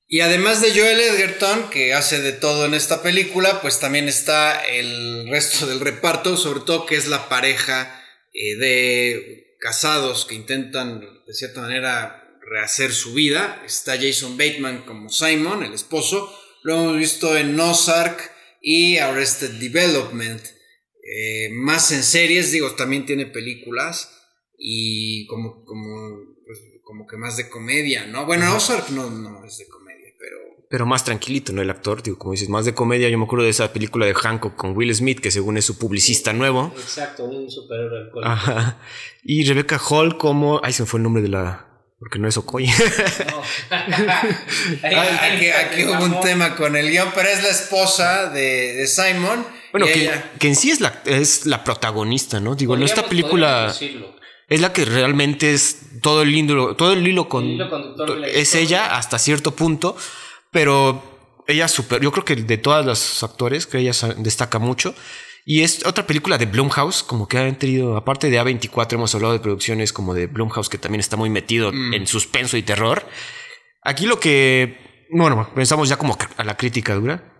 Y además de Joel Edgerton, que hace de todo en esta película, pues también está el resto del reparto, sobre todo que es la pareja eh, de casados que intentan de cierta manera rehacer su vida. Está Jason Bateman como Simon, el esposo. Lo hemos visto en Ozark y Arrested Development. Eh, más en series, digo, también tiene películas y como, como, pues, como que más de comedia, ¿no? Bueno, Ozark no, no es de comedia, pero... Pero más tranquilito, ¿no? El actor, digo, como dices, más de comedia. Yo me acuerdo de esa película de Hancock con Will Smith, que según es su publicista nuevo. Exacto, un superhéroe alcohólico. Ajá. Y Rebecca Hall como... Ay, se me fue el nombre de la... Porque no es Okoye. No. Aquí, aquí hubo un tema con el guion, pero es la esposa de, de Simon. Bueno, que, ella- que en sí es la, es la protagonista, ¿no? Digo, no, esta película es la que realmente es todo el hilo, todo el hilo con... El hilo conductor de la es ella hasta cierto punto, pero ella super... Yo creo que de todas los actores que ella destaca mucho. Y es otra película de Blumhouse, como que han tenido, aparte de A24, hemos hablado de producciones como de Blumhouse, que también está muy metido en suspenso y terror. Aquí lo que, bueno, pensamos ya como a la crítica dura.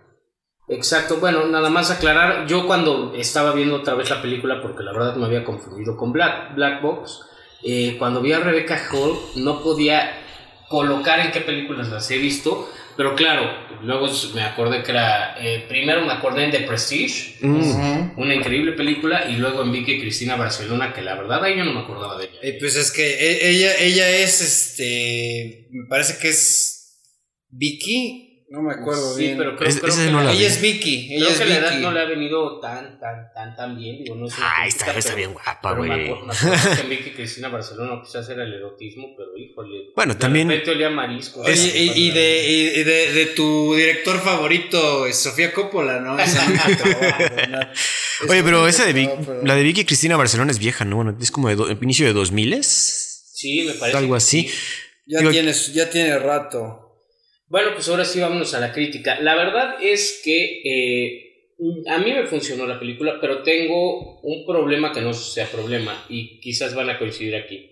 Exacto, bueno, nada más aclarar, yo cuando estaba viendo otra vez la película, porque la verdad me había confundido con Black, Black Box, eh, cuando vi a Rebecca Hall no podía colocar en qué películas las he visto, pero claro, luego me acordé que era, eh, primero me acordé en The Prestige, Ujú. una increíble película, y luego en Vicky Cristina Barcelona, que la verdad ahí yo no me acordaba de ella. Eh, pues es que e- ella, ella es este. Me parece que es Vicky. No me acuerdo sí, bien. pero creo, Es- creo ese que no la vi. ella es Vicky. Ella Creo es que la edad Vicky. no le ha venido tan, tan, tan, tan bien. Digo, no sé. Ay, está, está pero- bien guapa, pero me güey. acuerdo- me acuerdo que Vicky Cristina Barcelona quizás era el erotismo, pero híjole. Bueno, de también- repente olía a marisco. Oye, y, y de, y- y de, de tu director favorito, es Sofía Coppola, ¿no? Esa. Oye, pero nunca esa de te la de Vicky Cristina Barcelona es vieja, ¿no? Bueno, es como de do- inicio de 2000 Sí, me parece. algo así. sí. Ya, Digo- tienes, ya tiene rato. Bueno, pues ahora sí vámonos a la crítica. La verdad es que eh, a mí me funcionó la película, pero tengo un problema que no sea problema y quizás van a coincidir aquí.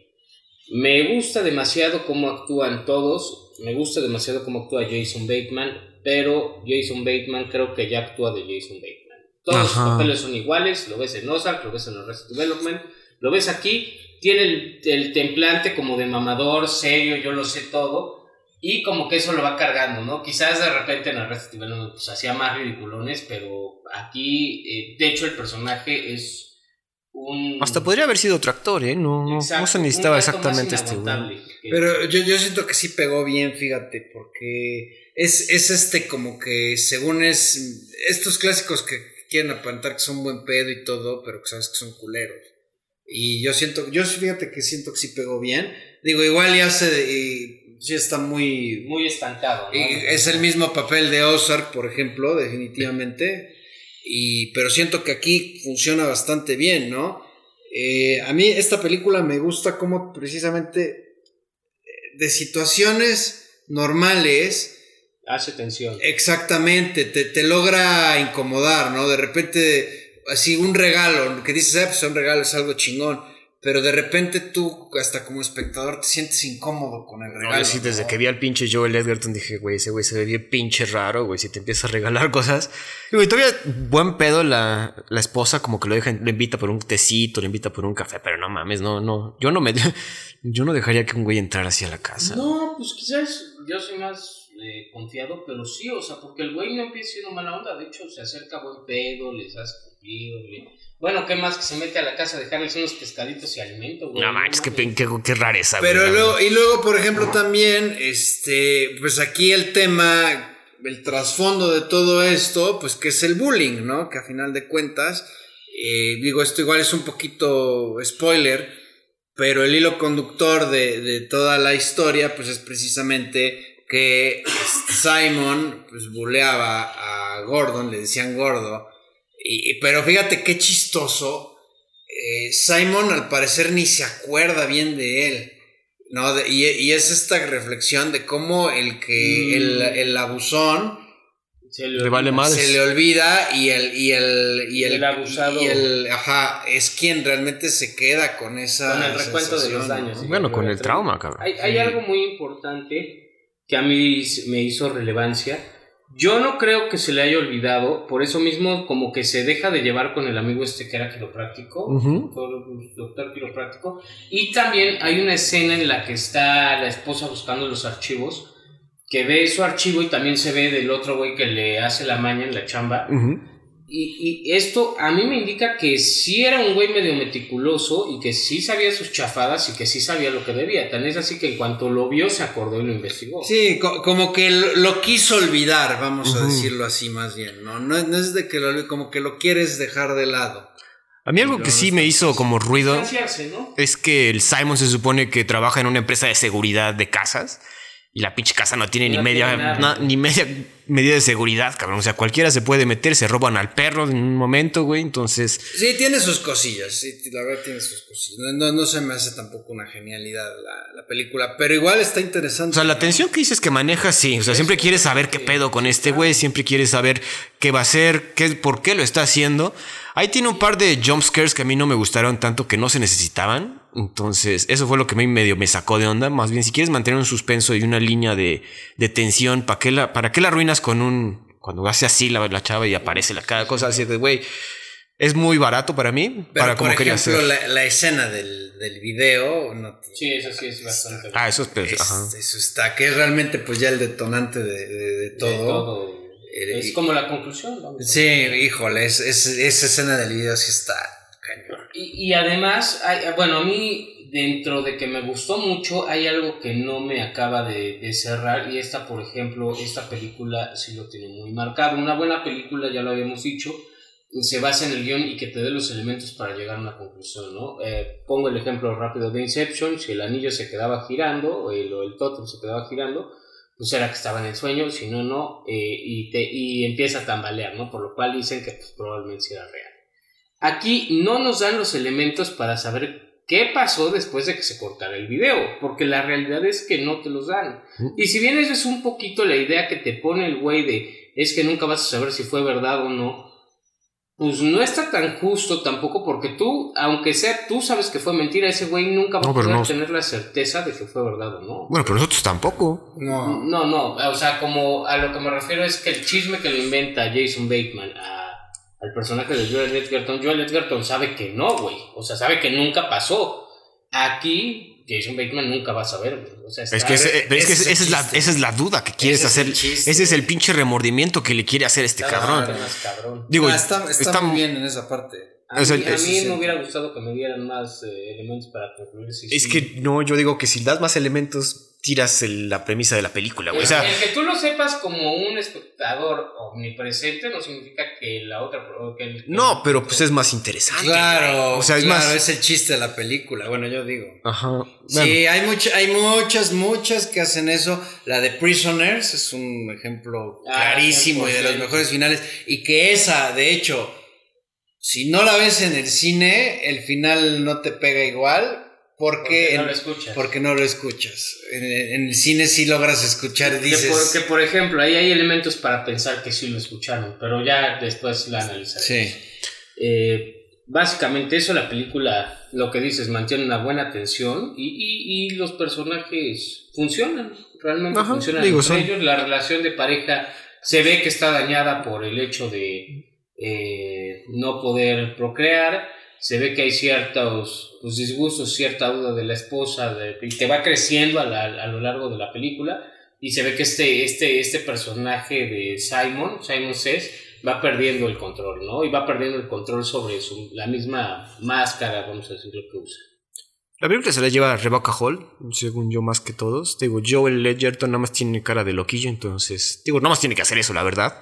Me gusta demasiado cómo actúan todos, me gusta demasiado cómo actúa Jason Bateman, pero Jason Bateman creo que ya actúa de Jason Bateman. Todos Ajá. los papeles son iguales, lo ves en Ozark, lo ves en Arrested Development, lo ves aquí, tiene el, el templante como de mamador, serio, yo lo sé todo, y como que eso lo va cargando, ¿no? Quizás de repente en Arrested Development pues hacía más ridiculones, pero aquí, eh, de hecho, el personaje es un... Hasta podría haber sido otro actor, ¿eh? No, no, Exacto, no se necesitaba exactamente este güey. Pero yo, yo siento que sí pegó bien, fíjate, porque es, es este como que según es estos clásicos que quieren aparentar que son buen pedo y todo, pero que sabes que son culeros. Y yo siento, yo fíjate que siento que sí pegó bien. Digo, igual ya se, y sí está muy... muy estancado, ¿no? es el mismo papel de Ozark, por ejemplo, definitivamente. Y, pero siento que aquí funciona bastante bien, ¿no? Eh, a mí esta película me gusta como precisamente eh, de situaciones normales, Hace tensión. exactamente, te, te logra incomodar, ¿no? De repente, así un regalo, que dices, ah, pues un regalo es algo chingón, pero de repente tú, hasta como espectador, te sientes incómodo con el regalo. No, sí, desde que vi al pinche Joel Edgerton dije, güey, ese güey se ve bien pinche raro, güey, si te empieza a regalar cosas. Y güey, todavía buen pedo la, la esposa como que lo deja, le invita por un tecito, le invita por un café, pero no mames, no, no, yo no me, yo no dejaría que un güey entrara así a la casa. No, pues quizás yo soy más eh, confiado, pero sí, o sea, porque el güey no empieza siendo mala onda, de hecho se acerca a buen pedo, les hace cumplido, le bueno, ¿qué más que se mete a la casa a dejarles unos pescaditos y alimento, güey? No manches, qué, qué, qué, rareza, Pero güey, luego, y luego, por ejemplo, también, este, pues aquí el tema, el trasfondo de todo esto, pues que es el bullying, ¿no? Que a final de cuentas, eh, digo, esto igual es un poquito spoiler, pero el hilo conductor de, de toda la historia, pues es precisamente que Simon, pues buleaba a Gordon, le decían gordo, y, pero fíjate qué chistoso. Eh, Simon al parecer ni se acuerda bien de él. ¿no? De, y, y, es esta reflexión de cómo el que mm. el, el, abusón se le, vale madres. se le olvida y el y el y el, el abusado y el ajá es quien realmente se queda con esa con el recuento de los daños ¿no? bueno con el trauma cabrón hay, hay algo muy importante que a mí me hizo relevancia yo no creo que se le haya olvidado, por eso mismo como que se deja de llevar con el amigo este que era quiropráctico, uh -huh. doctor quiropráctico, y también hay una escena en la que está la esposa buscando los archivos, que ve su archivo y también se ve del otro güey que le hace la maña en la chamba. Uh -huh. Y, y, esto a mí me indica que sí era un güey medio meticuloso y que sí sabía sus chafadas y que sí sabía lo que debía. Tan es así que en cuanto lo vio se acordó y lo investigó. Sí, co como que lo quiso olvidar, vamos uh -huh. a decirlo así más bien. No, no, no es de que lo, como que lo quieres dejar de lado. A mí algo que sí me hizo como ruido ¿no? es que el Simon se supone que trabaja en una empresa de seguridad de casas y la pinche casa no tiene no ni media ni media medida de seguridad, cabrón. O sea, cualquiera se puede meter, se roban al perro en un momento, güey. Entonces. Sí, tiene sus cosillas. Sí, la verdad tiene sus cosillas. No, no, no se me hace tampoco una genialidad la, la, película, pero igual está interesante. O sea, la tensión que dices que maneja, sí. O sea, siempre quieres saber qué pedo con este güey, siempre quieres saber qué va a hacer, qué, por qué lo está haciendo. Ahí tiene un par de jump scares que a mí no me gustaron tanto que no se necesitaban. Entonces, eso fue lo que me medio me sacó de onda. Más bien, si quieres mantener un suspenso y una línea de, de tensión, ¿para qué, la, ¿para qué la arruinas con un. Cuando hace así la, la chava y aparece la cada cosa así de, güey. Es muy barato para mí. Pero, para por como quería hacer. La, la, escena del, del video. No, sí, eso sí es bastante. Ah, eso es, es Eso está, que es realmente pues ya el detonante de, de, de todo. De todo. Es como la conclusión. ¿no? Sí, híjole, es, es, esa escena del video sí está cañón. Y, y además, hay, bueno, a mí, dentro de que me gustó mucho, hay algo que no me acaba de, de, cerrar. Y esta, por ejemplo, esta película sí lo tiene muy marcado. Una buena película, ya lo habíamos dicho, se basa en el guion y que te dé los elementos para llegar a una conclusión, ¿no? Eh, pongo el ejemplo rápido de Inception, si el anillo se quedaba girando, o el, o el tótem se quedaba girando, pues era que estaba en el sueño, si no, no, eh, y, te, y empieza a tambalear, ¿no? Por lo cual dicen que pues, probablemente era real. Aquí no nos dan los elementos para saber qué pasó después de que se cortara el video, porque la realidad es que no te los dan. Y si bien eso es un poquito la idea que te pone el güey de es que nunca vas a saber si fue verdad o no, pues no está tan justo tampoco porque tú, aunque sea tú sabes que fue mentira, ese güey nunca va no, a poder no. tener la certeza de que fue verdad o no. Bueno, pero nosotros tampoco. No. no, no, o sea, como a lo que me refiero es que el chisme que lo inventa Jason Bateman a, al personaje de Joel Edgerton, Joel Edgerton sabe que no, güey, o sea, sabe que nunca pasó. Aquí Jason Bateman nunca va a saber, o sea, es que, ese, es, es que esa, es la, esa es la duda que quieres ese hacer. ese es el pinche remordimiento que le quiere hacer este cabrón. Más cabrón. Digo, no, está, está, está, muy bien en esa parte. A mí, o sea, a mí me hubiera gustado que me dieran más eh, elementos para concluir. Si es sí. que no, yo digo que si das más elementos, tiras el, la premisa de la película, güey. El, o sea, el, que tú lo sepas como un espectador omnipresente no significa que la otra. Que el, que no, pero pues es más interesante. Claro, o sea, es claro, más. es el chiste de la película. Bueno, yo digo. Ajá. Bueno. Sí, hay, much, hay muchas, muchas que hacen eso. La de Prisoners es un ejemplo ah, clarísimo y de los mejores finales. Y que esa, de hecho si no la ves en el cine, el final no te pega igual. Porque, porque no lo escuchas. Porque no lo escuchas. En, en, el cine sí logras escuchar, dices. Que por, ejemplo, ahí hay elementos para pensar que sí lo escucharon, pero ya después la analizaremos. Sí. Eh, básicamente eso, la película, lo que dices, mantiene una buena tensión y, y, y los personajes funcionan, realmente Ajá, funcionan digo, entre son- ellos. La relación de pareja se ve que está dañada por el hecho de eh, no poder procrear. Se ve que hay ciertos pues, disgustos, cierta duda de la esposa, de, que va creciendo a, la- a lo largo de la película. Y se ve que este, este, este personaje de Simon, Simon Says, va perdiendo el control, ¿no? Y va perdiendo el control sobre la misma máscara, vamos a decir, lo que usa. La película se la lleva Rebecca Hall, según yo más que todos. Digo, Joel Ledgerton nada más tiene cara de loquillo, entonces, digo, nada más tiene que hacer eso, la verdad.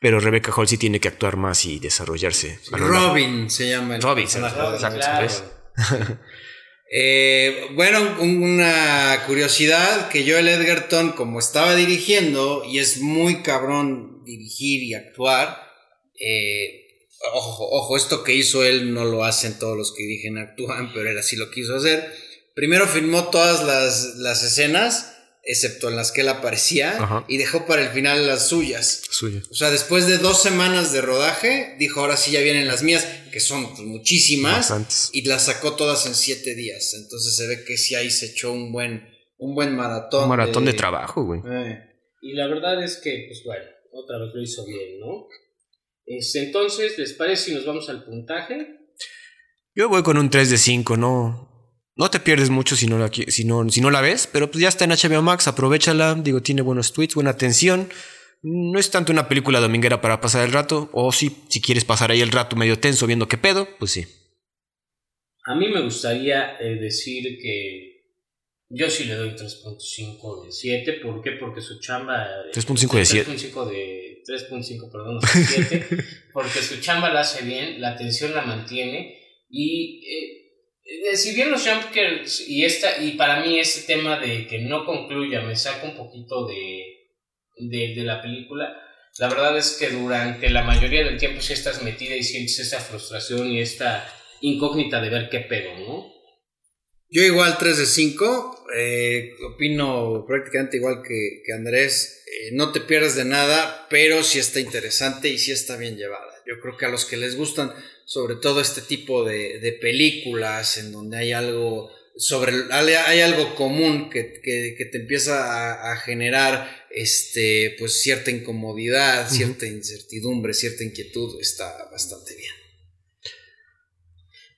Pero Rebecca Hall sí tiene que actuar más y desarrollarse. Robin se llama el Robin, personaje. Exacto, Claro. ¿ves? Eh, bueno, un- una curiosidad que Joel Edgerton, como estaba dirigiendo, y es muy cabrón dirigir y actuar, eh, ojo, ojo, esto que hizo él no lo hacen todos los que dirigen y actúan, pero él así lo quiso hacer. Primero filmó todas las, las escenas, excepto en las que él aparecía, Ajá. y dejó para el final las suyas. Suyo. O sea, después de dos semanas de rodaje, dijo, ahora sí ya vienen las mías, que son pues, muchísimas, Bastantes. y las sacó todas en siete días. Entonces se ve que sí ahí se echó un buen, un buen maratón. Un maratón de trabajo, güey. Eh. Y la verdad es que, pues bueno, otra vez lo hizo bien, ¿no? Entonces, ¿les parece si nos vamos al puntaje? Yo voy con un 3 de 5, no. No te pierdes mucho si no, la, si, no, si no la ves, pero pues ya está en HBO Max, aprovechala. Digo, tiene buenos tweets, buena atención. No es tanto una película dominguera para pasar el rato, o si, si quieres pasar ahí el rato medio tenso viendo qué pedo, pues sí. A mí me gustaría eh, decir que yo sí le doy 3.5 de 7. ¿Por qué? Porque su chamba... eh, 3.5 de 7. 3.5 de... 3.5, perdón, no de 7. porque su chamba la hace bien, la atención la mantiene y... eh, eh, si bien los jumpscares y esta y para mí ese tema de que no concluya me saca un poquito de, de, de la película la verdad es que durante la mayoría del tiempo sí estás metida y sientes esa frustración y esta incógnita de ver qué pedo, ¿no? Yo igual 3 de 5, eh, opino prácticamente igual que, que Andrés, eh, no te pierdes de nada, pero sí está interesante y sí está bien llevada. Yo creo que a los que les gustan sobre todo este tipo de, de películas en donde hay algo sobre hay, algo común que, que, que te empieza a, a, generar este pues cierta incomodidad, uh -huh. cierta incertidumbre, cierta inquietud, está bastante bien.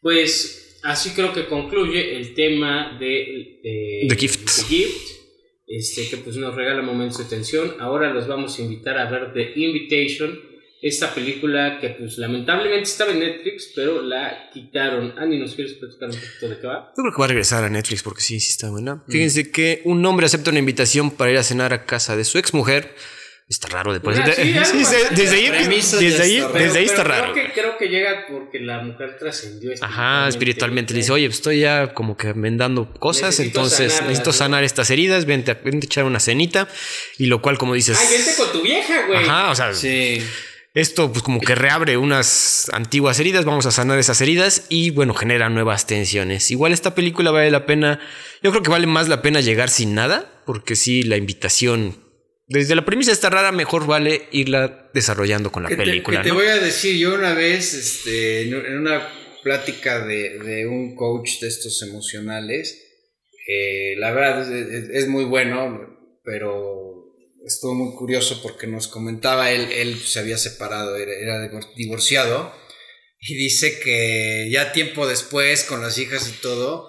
Pues así creo que concluye el tema de, de The Gift. The Gift. Este, que pues nos regala momentos de tensión. Ahora los vamos a invitar a ver The Invitation, esta película que pues lamentablemente estaba en Netflix, pero la quitaron. Andy, ¿nos quieres platicar un poquito de qué va? Yo creo que va a regresar a Netflix porque sí, sí está buena. Mm. Fíjense que un hombre acepta una invitación para ir a cenar a casa de su ex mujer. Está raro de por Ah, sí, desde ahí, desde ahí, está desde raro. ahí está Pero raro. Creo que, creo que llega porque la mujer trascendió Ajá, espiritualmente. Le dice, oye, pues estoy ya como que vendando cosas, Necesito entonces sanarlas, necesito ¿no? sanar estas heridas, vente a, vente a echar una cenita. Y lo cual, como dices... Ay, vente con tu vieja, güey. Ajá, o sea, Sí. Esto pues como que reabre unas antiguas heridas, vamos a sanar esas heridas y bueno, genera nuevas tensiones. Igual esta película vale la pena, yo creo que vale más la pena llegar sin nada, porque sí, la invitación, desde la premisa está rara, mejor vale irla desarrollando con la Que te, película. que te voy a decir, yo una vez, este, en en una plática de, de un coach de estos emocionales, eh, la verdad es, es- es muy bueno, pero estuvo muy curioso porque nos comentaba él, él se había separado, era, era divor- divorciado, y dice que ya tiempo después, con las hijas y todo,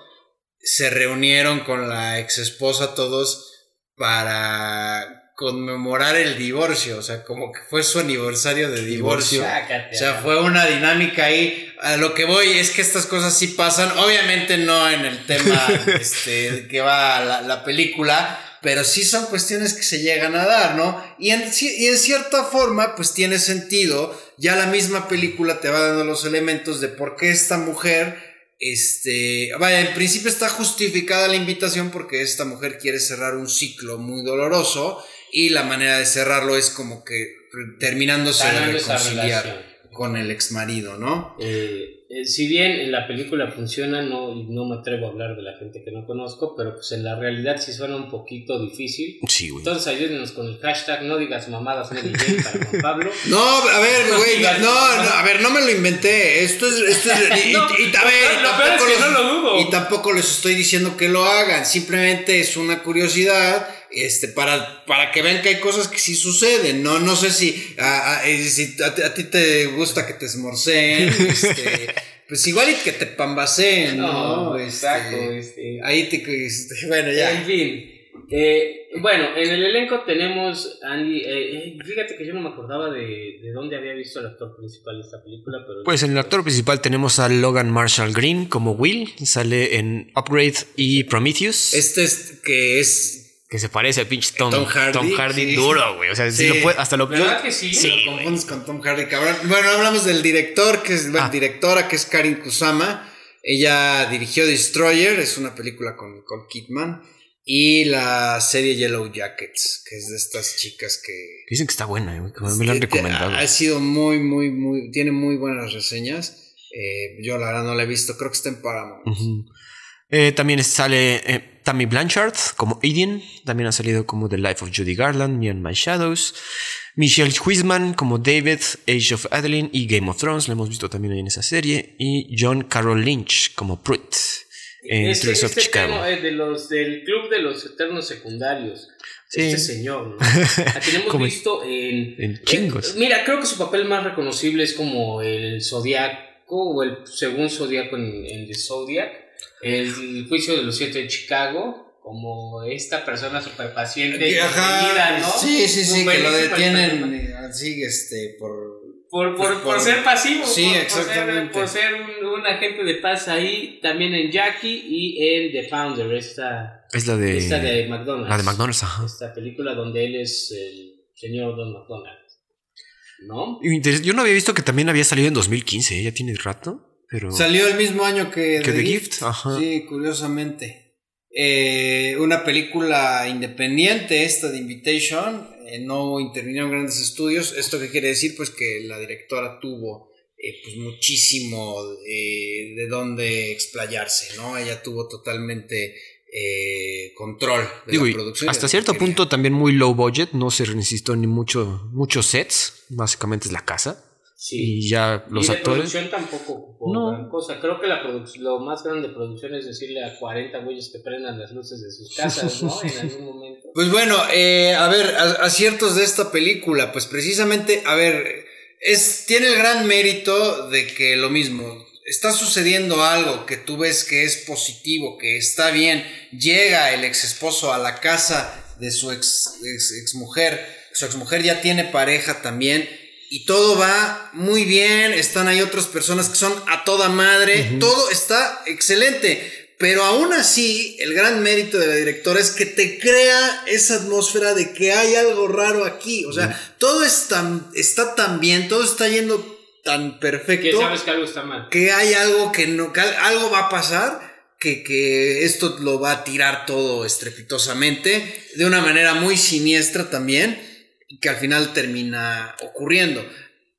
se reunieron con la ex esposa todos para conmemorar el divorcio, o sea, como que fue su aniversario de divorcio. Sácate, O sea, fue una dinámica ahí. A lo que voy es que estas cosas sí pasan. Obviamente no en el tema este, que va la, la película, pero sí son cuestiones que se llegan a dar, ¿no? Y en, ci- y en cierta forma, pues tiene sentido. Ya la misma película te va dando los elementos de por qué esta mujer. Este, vaya, en principio está justificada la invitación porque esta mujer quiere cerrar un ciclo muy doloroso y la manera de cerrarlo es como que terminándose de reconciliar con el ex marido, ¿no? Eh, eh, si bien en la película funciona, no, no me atrevo a hablar de la gente que no conozco, pero pues en la realidad sí suena un poquito difícil. Sí, güey. Entonces ayúdenos con el hashtag, no digas mamadas Mary Jane para Juan Pablo. No, a ver, güey, no, no, a ver, no me lo inventé. Esto es, esto es y, No, y- y- a ver, y lo peor es tampoco que los- no lo dudo. Y tampoco les estoy diciendo que lo hagan, simplemente es una curiosidad. Este, para, para que vean que hay cosas que sí suceden, no, no sé si, a, a- eh, si a, ti- a ti te gusta que te esmorceen, este, pues igual y que te pambaceen, ¿no? Este, exacto. Este, Ahí te, este, bueno, ya. En fin. eh, bueno, en el elenco tenemos Andy. eh, eh, fíjate que yo no me acordaba de, de dónde había visto el actor principal de esta película, pero. Pues en el actor principal tenemos a Logan Marshall Green como Will, sale en Upgrade y Prometheus, Este es que es que se parece al pinche Tom, Tom Hardy, sí. duro, güey. O sea, si Sí. lo puede- hasta lo ¿Verdad que sí? Sí, lo confundes con Tom Hardy, cabrón. Bueno, hablamos del director, que es, bueno, Ah. directora, que es Karin Kusama. Ella dirigió Destroyer, es una película con Nicole Kidman. Y la serie Yellow Jackets, que es de estas chicas que. Dicen que está buena, güey, que me lo han recomendado. Ha, sido muy, muy, muy. Tiene muy buenas reseñas. Eh, yo la verdad no la he visto, creo que está en Paramount. Eh, también sale eh, Tammy Blanchard como Eden. También ha salido como The Life of Judy Garland, Me and My Shadows. Michelle Huisman como David, Age of Adeline y Game of Thrones. Lo hemos visto también en esa serie. Y John Carroll Lynch como Pruitt en Este, Trails of este Chicago. eh, de los, del club de los eternos secundarios. Sí. Este señor, ¿no? La tenemos visto en. en chingos. eh, mira, creo que su papel más reconocible es como el Zodiaco o el segundo Zodiaco en, en The Zodiac. El juicio de los siete de Chicago. Como esta persona super paciente ¿no? Sí, sí, sí, que lo detienen así, este, por. Por, por, Por- por ser pasivo. Sí, por- por exactamente. ser- Por ser, un, un agente de paz ahí, también en Jackie y en The Founder, esta, Es la de, esta de McDonald's. la de McDonald's. Ajá. Esta película donde él es el señor Don McDonald's. ¿No? Yo no había visto que también había salido en 2015, ¿eh? ya tiene rato, pero... Salió el mismo año que, Que The The Gift. Gift, ajá. Sí, curiosamente. Eh, una película independiente, esta de Invitation. eh, no intervinieron grandes estudios. ¿Esto qué quiere decir? Pues que la directora tuvo eh, pues muchísimo de dónde explayarse, ¿no? Ella tuvo totalmente eh, control de Digo, la producción. hasta cierto punto también muy low budget, no se necesitó ni mucho, muchos sets, básicamente es la casa. Sí. Y ya los y de actores... producción tampoco ocupó No. gran cosa. Creo que la produc- lo más grande de producción es decirle a 40 güeyes que prendan las luces de sus casas, ¿no? En algún momento. Pues bueno, eh, a ver, a- aciertos de esta película, pues precisamente, a ver, es, tiene el gran mérito de que lo mismo, está sucediendo algo que tú ves que es positivo, que está bien, llega el ex esposo a la casa de su ex, ex, mujer, su ex mujer ya tiene pareja también, y todo va muy bien, están ahí otras personas que son a toda madre, todo está excelente. Pero aún así, el gran mérito de la directora es que te crea esa atmósfera de que hay algo raro aquí. O sea, todo es tan- está tan bien, todo está yendo tan Que perfecto sabes que algo está mal. que hay algo que no, que al- algo va a pasar, que, que esto lo va a tirar todo estrepitosamente, de una manera muy siniestra también, que al final termina ocurriendo.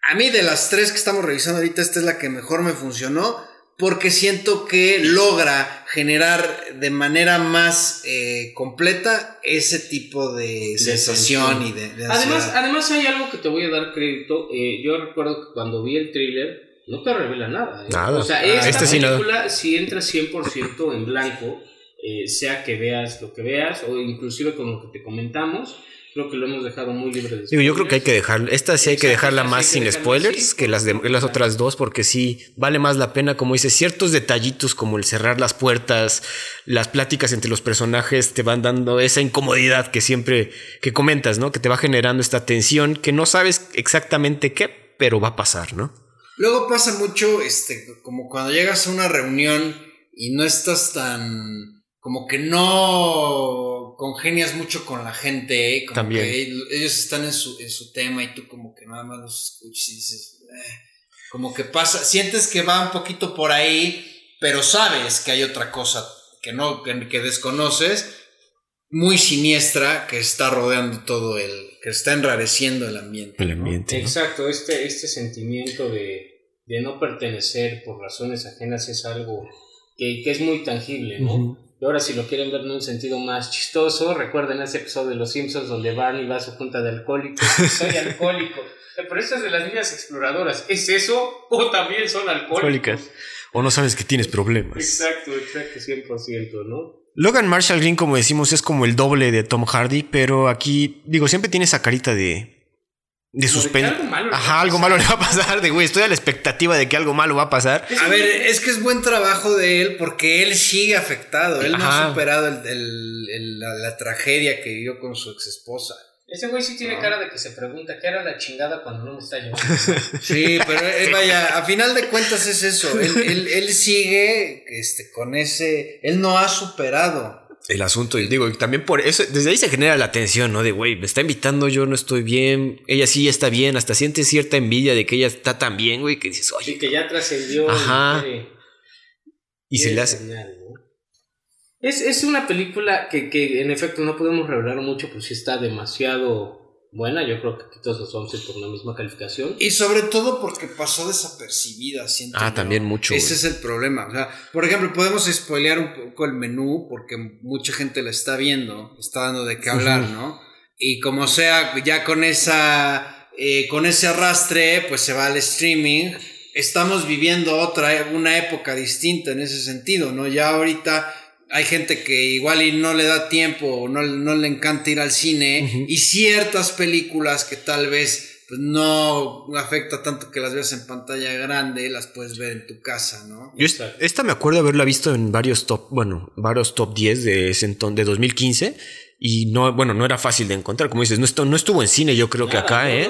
A mí de las tres que estamos revisando ahorita, esta es la que mejor me funcionó, porque siento que logra generar de manera más eh, completa ese tipo de, sensación tensión. y de, de Además, además hay algo que te voy a dar crédito. eh, yo recuerdo que cuando vi el thriller, no te revela nada. ¿eh? Nada. O sea, Ah, esta este sí nada. película si entra 100% en blanco, eh, sea que veas lo que veas o inclusive con lo que te comentamos. Creo que lo hemos dejado muy libre de Digo, yo creo que hay que dejar, esta sí hay que dejarla más sin spoilers que las, de, las otras dos, porque sí vale más la pena, como dices, ciertos detallitos como el cerrar las puertas, las pláticas entre los personajes te van dando esa incomodidad que siempre, que comentas, ¿no? Que te va generando esta tensión que no sabes exactamente qué, pero va a pasar, ¿no? Luego pasa mucho, este, como cuando llegas a una reunión y no estás tan, como que no congenias mucho con la gente, ¿eh? como También. que ellos están en su, en su tema y tú como que nada más los escuchas y dices, "Eh", como que pasa, sientes que va un poquito por ahí, pero sabes que hay otra cosa que no, que, que desconoces, muy siniestra, que está rodeando todo el, que está enrareciendo el ambiente. El ¿no? ambiente. ¿no? Exacto, este, este sentimiento de, de no pertenecer por razones ajenas es algo que, que es muy tangible, ¿no? Y ahora si lo quieren ver en un sentido más chistoso, recuerden ese episodio de Los Simpsons donde Barney va a su junta de alcohólicos. Soy alcohólico. Pero estas de las niñas exploradoras, ¿es eso o también son alcohólicos? O no sabes que tienes problemas. Exacto, exacto, 100%, ¿no? Logan Marshall Green, como decimos, es como el doble de Tom Hardy, pero aquí, digo, siempre tiene esa carita de. De suspenso. Ajá, algo malo le va a pasar. De güey, estoy a la expectativa de que algo malo va a pasar. A ver, es que es buen trabajo de él porque él sigue afectado. Él no ha superado la, la, tragedia que vivió con su ex esposa. Ese güey sí tiene cara de que se pregunta qué era la chingada cuando no me está llevando. sí, pero eh, vaya, a final de cuentas es eso. Él, él, sigue este, con ese. Él no ha superado el asunto. Y digo, también por eso, desde ahí se genera la tensión, ¿no? De, güey, me está invitando, yo no estoy bien, ella sí está bien, hasta siente cierta envidia de que ella está tan bien, güey, que dices, oye. Sí, que ya trascendió. Ajá. Y, se le hace. Es, es una película que, que, en efecto no podemos revelar mucho, pues sí está demasiado buena. Yo creo que todos los 11 por la misma calificación. Y sobre todo porque pasó desapercibida, siento. Ah, también mucho. Ese es el problema. O sea, por ejemplo, podemos spoilear un poco el menú porque mucha gente la está viendo, está dando de qué hablar, ¿no? Y como sea, ya con esa. Eh, con ese arrastre, pues se va al streaming. Estamos viviendo otra, una época distinta en ese sentido, ¿no? Ya ahorita hay gente que igual y no le da tiempo o no, no le encanta ir al cine y ciertas películas que tal vez pues, no afecta tanto que las veas en pantalla grande, las puedes ver en tu casa, ¿no? Yo esta, me acuerdo haberla visto en varios top, bueno, varios top 10 de ese entonces, de 2015 y no, bueno, no era fácil de encontrar, como dices, no estuvo, no estuvo en cine yo creo que acá, ¿eh?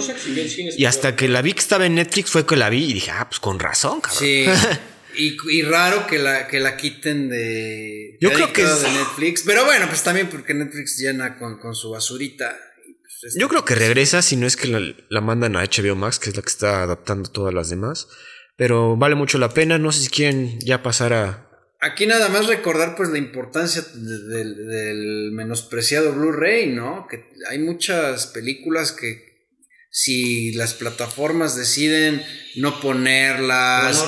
y hasta que la vi que estaba en Netflix fue que la vi y dije, ah, pues con razón, cabrón. Sí. Y, raro que la, que la quiten de, Yo creo que de Netflix. Pero bueno, pues también porque Netflix llena con, su basurita. Pues, Yo creo que regresa, si no es que la, mandan a HBO Max, que es la que está adaptando todas las demás. Pero vale mucho la pena. No sé si quieren ya pasar a. Aquí nada más recordar pues la importancia del menospreciado Blu-ray, ¿no? Que hay muchas películas que si las plataformas deciden no ponerlas,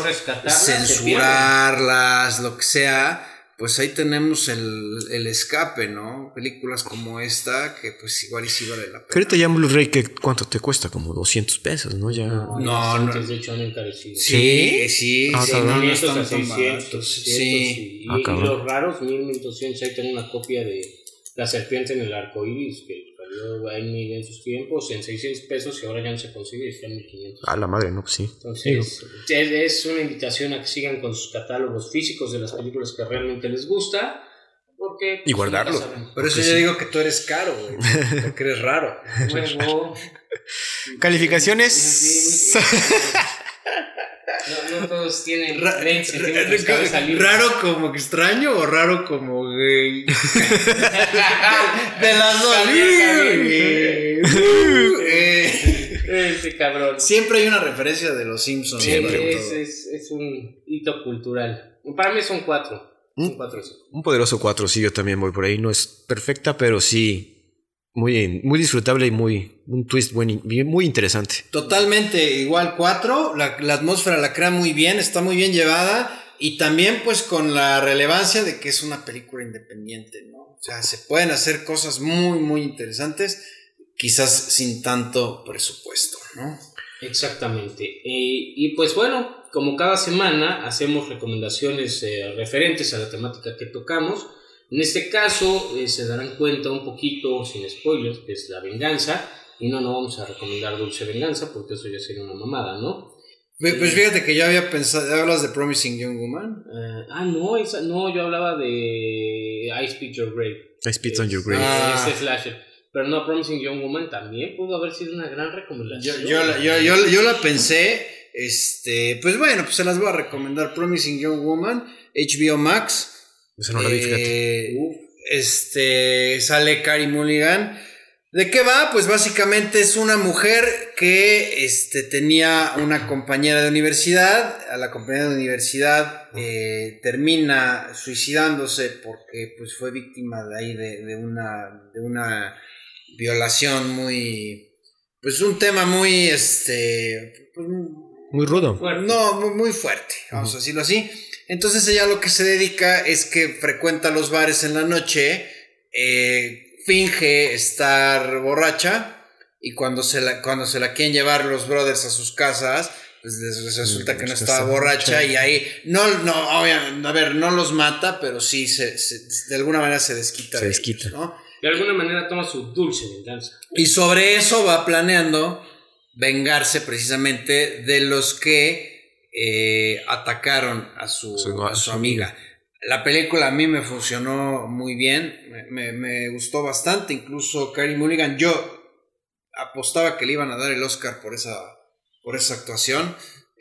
censurarlas, lo que sea, pues ahí tenemos el, escape, ¿no? Películas como esta, que pues igual y sí vale la pena. ahorita ya en Blu-ray, ¿cuánto te cuesta? Como 200 pesos, ¿no? Ya... No, no. De hecho han encarecido. Sí, sí, ah, sí, no, no están 600, sí. Y, ah, y, los raros, 1200, ahí tengo una copia de La Serpiente en el Arco Iris, que en, en sus tiempos en 600 pesos y ahora ya no se consigue, está en 1500. A la madre, no, pues sí. Entonces, es una invitación a que sigan con sus catálogos físicos de las películas que realmente les gusta. Porque, y guardarlo. Por eso yo digo que tú eres caro, güey. Porque eres raro. Calificaciones. No, no, todos tienen Ra Raro como extraño o raro como gay. de las dos. Ese cabrón. Siempre hay una referencia de los Simpsons. Siempre. Es, es, un hito cultural. Para mí son cuatro. Un, cuatro, un poderoso cuatro, sí, yo también voy por ahí. No es perfecta, pero sí muy, muy disfrutable y muy un twist muy, muy interesante. Totalmente, igual 4, la, la, atmósfera la crea muy bien, está muy bien llevada y también pues con la relevancia de que es una película independiente, ¿no? O sea, se pueden hacer cosas muy, muy interesantes, quizás sin tanto presupuesto, ¿no? Exactamente. y pues bueno, como cada semana hacemos recomendaciones eh, referentes a la temática que tocamos. En este caso eh, se darán cuenta un poquito, sin spoilers, que es la venganza. Y no, no vamos a recomendar Dulce Venganza porque eso ya sería una mamada, ¿no? Pues, fíjate que yo había pensado, ¿hablas de Promising Young Woman? Eh, ah, no, esa, no, yo hablaba de I Speak Your Grave. I Speak on Your Grave. Ah. Ese slasher. Pero no, Promising Young Woman también pudo haber sido una gran recomendación. Yo, yo, yo, yo, yo la pensé, este, pues bueno, pues se las voy a recomendar. Promising Young Woman, HBO Max. Eh, este sale Carrie Mulligan. ¿De qué va? Pues básicamente es una mujer que este, tenía una compañera de universidad. A la compañera de universidad eh, termina suicidándose porque pues, fue víctima de ahí de, una, de una violación muy. Pues un tema muy. Este, pues, Muy rudo. No, muy, muy fuerte, vamos a decirlo así. Entonces ella lo que se dedica es que frecuenta los bares en la noche, eh, finge estar borracha y cuando se, la, cuando se la quieren llevar los brothers a sus casas, pues les resulta que no estaba está borracha y ahí, no, no, obviamente, a ver, no los mata, pero sí, se, se- de alguna manera se desquita. Se de desquita. ellos, ¿no? De alguna manera toma su dulce venganza. Y sobre eso va planeando vengarse precisamente de los que eh, atacaron a su, a su amiga. La película a mí me funcionó muy bien, me, me- me gustó bastante, incluso Carey Mulligan, yo apostaba que le iban a dar el Oscar por esa, por esa actuación,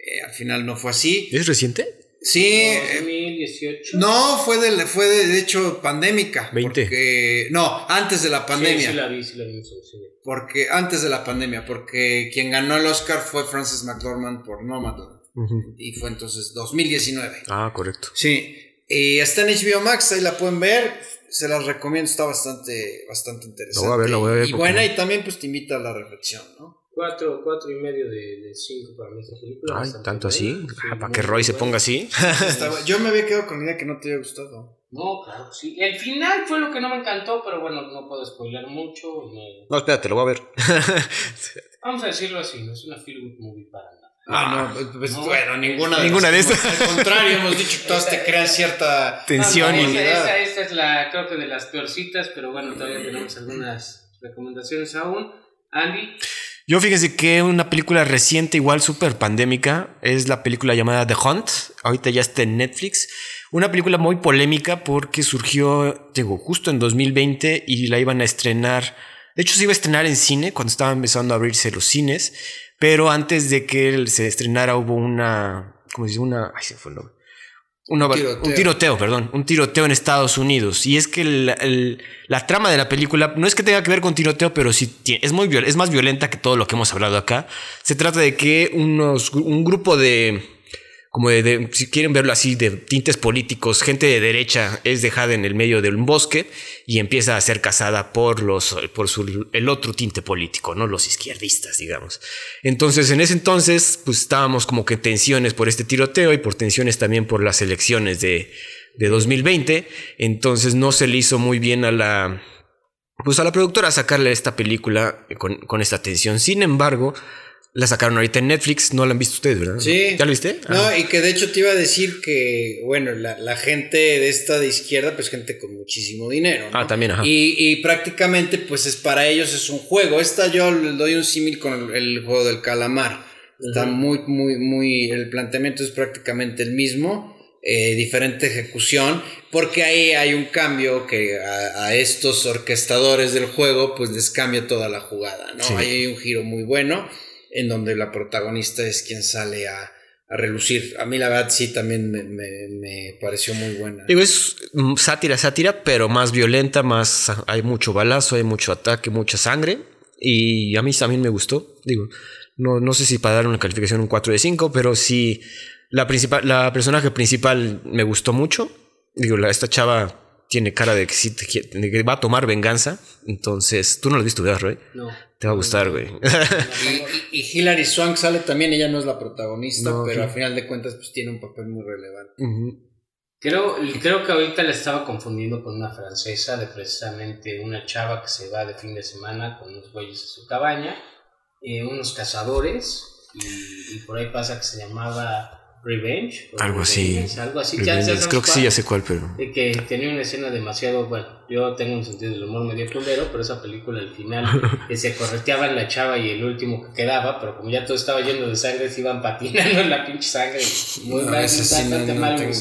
Eh, al final no fue así. ¿Es reciente? Sí, eh, 2018. no, fue de, fue de, de hecho pandémica. 20. porque- no, antes de la pandemia. Sí, sí la vi, sí la vi. sí, sí. Porque antes de la pandemia, porque quien ganó el Oscar fue Frances McDormand por Nomadland. Y fue entonces 2019. Ah, correcto. Sí. Y está en HBO Max, ahí la pueden ver. Se las recomiendo, está bastante, bastante interesante. Voy a ver, la voy a ver Y porque- buena, y también pues te invita a la reflexión, ¿no? Cuatro, cuatro y medio de, de cinco para mí esta película. Ay, tanto así. Sí, Ah, para que Roy se ponga así. Está yo me había quedado con la idea que no te había gustado. No, claro, que sí. El final fue lo que no me encantó, pero bueno, no puedo spoiler mucho. no- No, espérate, lo voy a ver. Vamos a decirlo así, no es una feel good movie para nada. Ah, no, pues, pues, No. bueno, ninguna de Ninguna las- de estas. Al contrario, hemos dicho que todas te crean cierta Tensión No, no, y... esta, esta- esta es la, creo que de las peorcitas, pero bueno, todavía tenemos algunas recomendaciones aún. Andy, Yo fíjense que una película reciente, igual súper pandémica, es la película llamada The Hunt. Ahorita ya está en Netflix. Una película muy polémica porque surgió, digo, justo en 2020 y la iban a estrenar. De hecho, se iba a estrenar en cine cuando estaban empezando a abrirse los cines. Pero antes de que se estrenara hubo una, ¿cómo se dice? Una, ay, se fue el nombre. Una- Un tiroteo. un tiroteo, perdón, un tiroteo en Estados Unidos. Y es que el- el- la trama de la película no es que tenga que ver con tiroteo, pero sí es, muy, es más violenta que todo lo que hemos hablado acá. Se trata de que unos, un grupo de, como de, si quieren verlo así, de tintes políticos, gente de derecha es dejada en el medio de un bosque y empieza a ser cazada por, los, por su- el otro tinte político, ¿no? Los izquierdistas, digamos. Entonces, en ese entonces, pues estábamos como que en tensiones por este tiroteo y por tensiones también por las elecciones de, de 2020. Entonces, no se le hizo muy bien a la, pues a la productora sacarle esta película con, con esta tensión. Sin embargo, la sacaron ahorita en Netflix. No la han visto ustedes, ¿verdad? Sí. ¿Ya la viste? No, Ah. y que de hecho te iba a decir que, bueno, la, la gente de esta de izquierda, pues gente con muchísimo dinero. ¿no? Ah, también, ajá. Y, y prácticamente, pues es para ellos es un juego. Esta yo le doy un símil con el, el juego del calamar. Está muy, muy, muy. El planteamiento es prácticamente el mismo. eh, diferente ejecución. Porque ahí hay un cambio que a, a estos orquestadores del juego, pues les cambia toda la jugada, ¿no? Sí. Ahí hay un giro muy bueno. En donde la protagonista es quien sale a, a relucir. A mí la verdad sí también me, me- pareció muy buena. Digo, es mm, sátira, sátira, pero más violenta, más hay mucho balazo, hay mucho ataque, mucha sangre. Y a mí también me gustó. Digo, no, no sé si para dar una calificación un 4 de 5, pero sí la principal, la personaje principal me gustó mucho. Digo, la, esta chava tiene cara de que sí te quiere- de que va a tomar venganza. Entonces, tú no lo has visto, ¿verdad, Roy? no. Te va a gustar, güey. Y, y, y Hilary Swank sale también, ella no es la protagonista, No, pero sí. al final de cuentas pues tiene un papel muy relevante. Creo, creo que ahorita la estaba confundiendo con una francesa de precisamente una chava que se va de fin de semana con unos güeyes a su cabaña, eh, unos cazadores, y, y por ahí pasa que se llamaba Revenge. Algo así. Revenge, Algo así. Ya- ya Revenge. sabes Creo que sí, ya sé cuál, pero. De que tenía una escena demasiado, bueno, yo tengo un sentido del humor medio culero, pero esa película al final que se correteaban la chava y el último que quedaba, pero como ya todo estaba lleno de sangre, se iban patinando en la pinche sangre. Muy No, mal, sí no- no mal.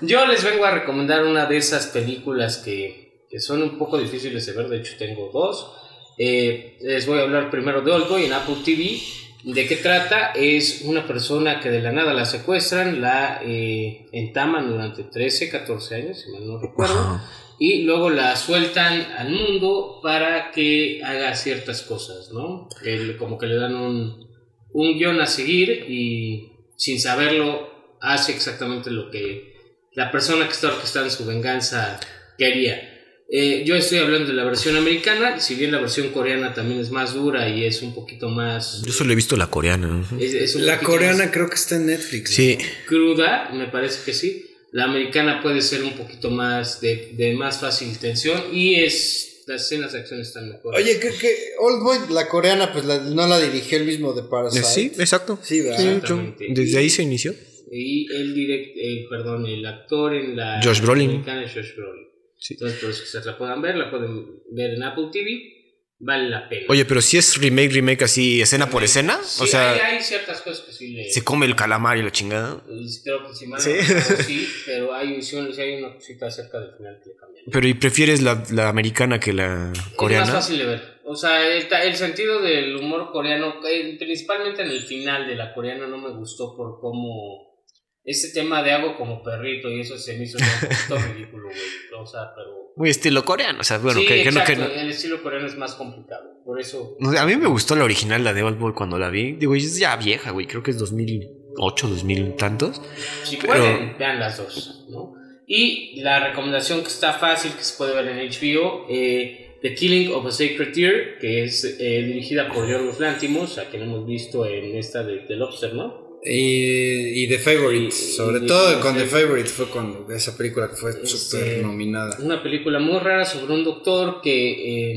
Yo les vengo a recomendar una de esas películas que, que son un poco difíciles de ver, de hecho tengo dos. Eh, les voy a hablar primero de Oldboy en Apple TV. ¿De qué trata? Es una persona que de la nada la secuestran, la eh, entaman durante 13, 14 años, si mal no recuerdo, y luego la sueltan al mundo para que haga ciertas cosas, ¿no? El- como que le dan un, un guion a seguir y sin saberlo hace exactamente lo que la persona que está orquestando su venganza quería. Eh, yo estoy hablando de la versión americana, si bien la versión coreana también es más dura y es un poquito más... Yo solo he visto la coreana. es- es un La coreana creo que está en Netflix. Sí. cruda, me parece que sí. La americana puede ser un poquito más de, de más fácil tensión y es las escenas de acción están mejor. Oye, que, que Old Boy, la coreana, pues la- no la dirigió el mismo de Parasite. Sí, exacto. Sí, ¿verdad? Sí. Desde ahí se inició. Y el direct, eh, perdón, el actor en la Josh Brolin. americana es Josh Brolin. Sí. Entonces, por eso que se la puedan ver, la pueden ver en Apple TV, vale la pena. Oye, pero si es remake, remake así, escena por escena. Sí, o sea, hay, hay ciertas cosas que sí le. se come el calamar y la chingada. Creo que si mal no Sí. recuerdo, sí, pero hay, visiones- hay una cosita acerca del final que le cambian. Pero ¿y prefieres la, la americana que la Es más coreana? fácil de ver. O sea, el, el sentido del humor coreano, eh, principalmente en el final de la coreana, no me gustó por cómo. Este tema de hago como perrito y eso se me hizo un poquito ridículo, güey. O sea, pero. Muy estilo coreano. O sea, bueno, sí, que, que no, que exacto, el estilo coreano es más complicado. Por eso. A mí me gustó la original, la de Old Boy, cuando la vi. Digo, es ya vieja, güey. Creo que es 2008, 2000 tantos. Si Pero- pueden, vean las dos, ¿no? Y la recomendación que está fácil, que se puede ver en HBO, eh, The Killing of a Sacred Deer, que es eh, dirigida por Yorgos Lanthimos, a quien hemos visto en esta de The Lobster, ¿no? Y, y The Favorite, sobre y- todo y- con The Favorite fue cuando esa película que fue Este, súper nominada. Una película muy rara sobre un doctor que,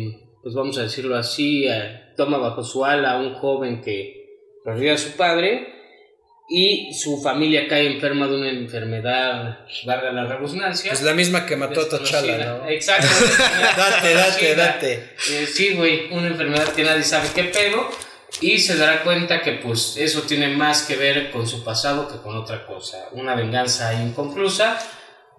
eh, pues vamos a decirlo así, eh, toma bajo su ala a un joven que perdió a su padre y su familia cae enferma de una enfermedad, valga la redundancia. Es la misma que mató a. T'Challa, ¿no? Exacto. Date, date, date. Eh, sí, güey, una enfermedad que nadie sabe qué pedo. Y se dará cuenta que pues eso tiene más que ver con su pasado que con otra cosa. Una venganza inconclusa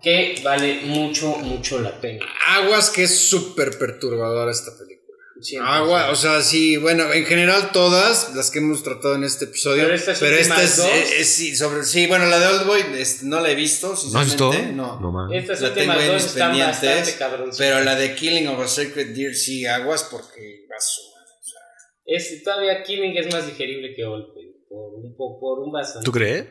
que vale mucho, mucho la pena. Aguas que es súper perturbadora esta película. Siempre. Agua, o sea, sí, bueno, en general todas las que hemos tratado en este episodio. Pero estas pero esta es, dos- es- es- sí, sobre, sí, bueno, la de Old Boy este, no la he visto, ¿No has sinceramente. visto? No. No. Estas La tengo en mis pendientes. Pero la de Killing of a Sacred Deer sí, aguas porque va a sumar. o sea. Es, todavía Killing es más digerible que Old, Por un, po- por un bastante. ¿Tú crees?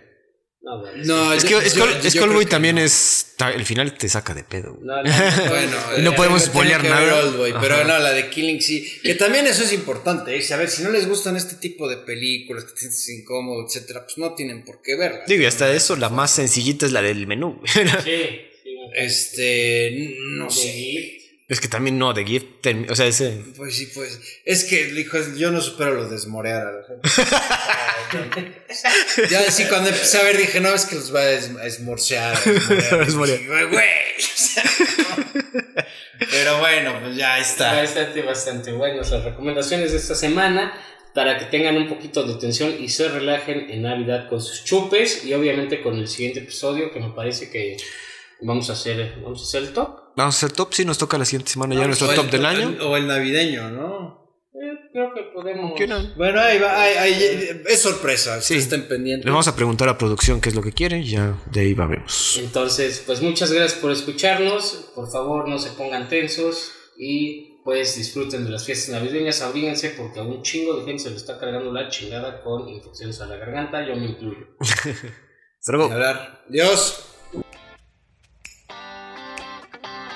No, Es que, es yo- que, yo es que creo Old Boy que también no. es. El final te saca de pedo. güey. No, no, Bueno, no podemos spoilear nada. Old Boy, pero no, la de Killing sí. Que también eso es importante. ¿eh? A ver, si no les gustan este tipo de películas, que te sientes incómodo, etcétera, pues no tienen por qué verla. Digo, y hasta eso, la más sencillita es la del menú. Sí, sí. Este, no sé. Es que también no, de Gift. O sea, ese. Pues sí, pues. Es que, hijo, yo no supero lo de esmorear a la gente. ya, sí, cuando empecé a ver dije, no, es que los va a es- a esmorcear. a esmorear. Güey. Pero bueno, pues ya está. Bastante, bastante buenas las recomendaciones de esta semana para que tengan un poquito de tensión y se relajen en Navidad con sus chupes y obviamente con el siguiente episodio que me parece que vamos a hacer, vamos a hacer el top. Vamos a hacer top, sí, nos toca la siguiente semana ya Ah, nuestro top del año. O el navideño, ¿no? Eh, creo que podemos... Bueno, ahí va, ahí- ahí- es sorpresa. Sí. Sí. Estén pendientes. Le vamos a preguntar a producción qué es lo que quiere y ya de ahí vamos. Entonces, pues muchas gracias por escucharnos. Por favor, no se pongan tensos y pues disfruten de las fiestas navideñas. Abríguense porque a un chingo de gente se le está cargando la chingada con infecciones a la garganta. Yo me incluyo. Hasta luego. Hablar. Dios.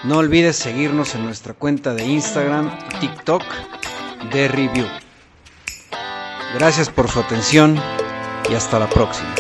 No olvides seguirnos en nuestra cuenta de Instagram TikTok de Review. Gracias por su atención y hasta la próxima.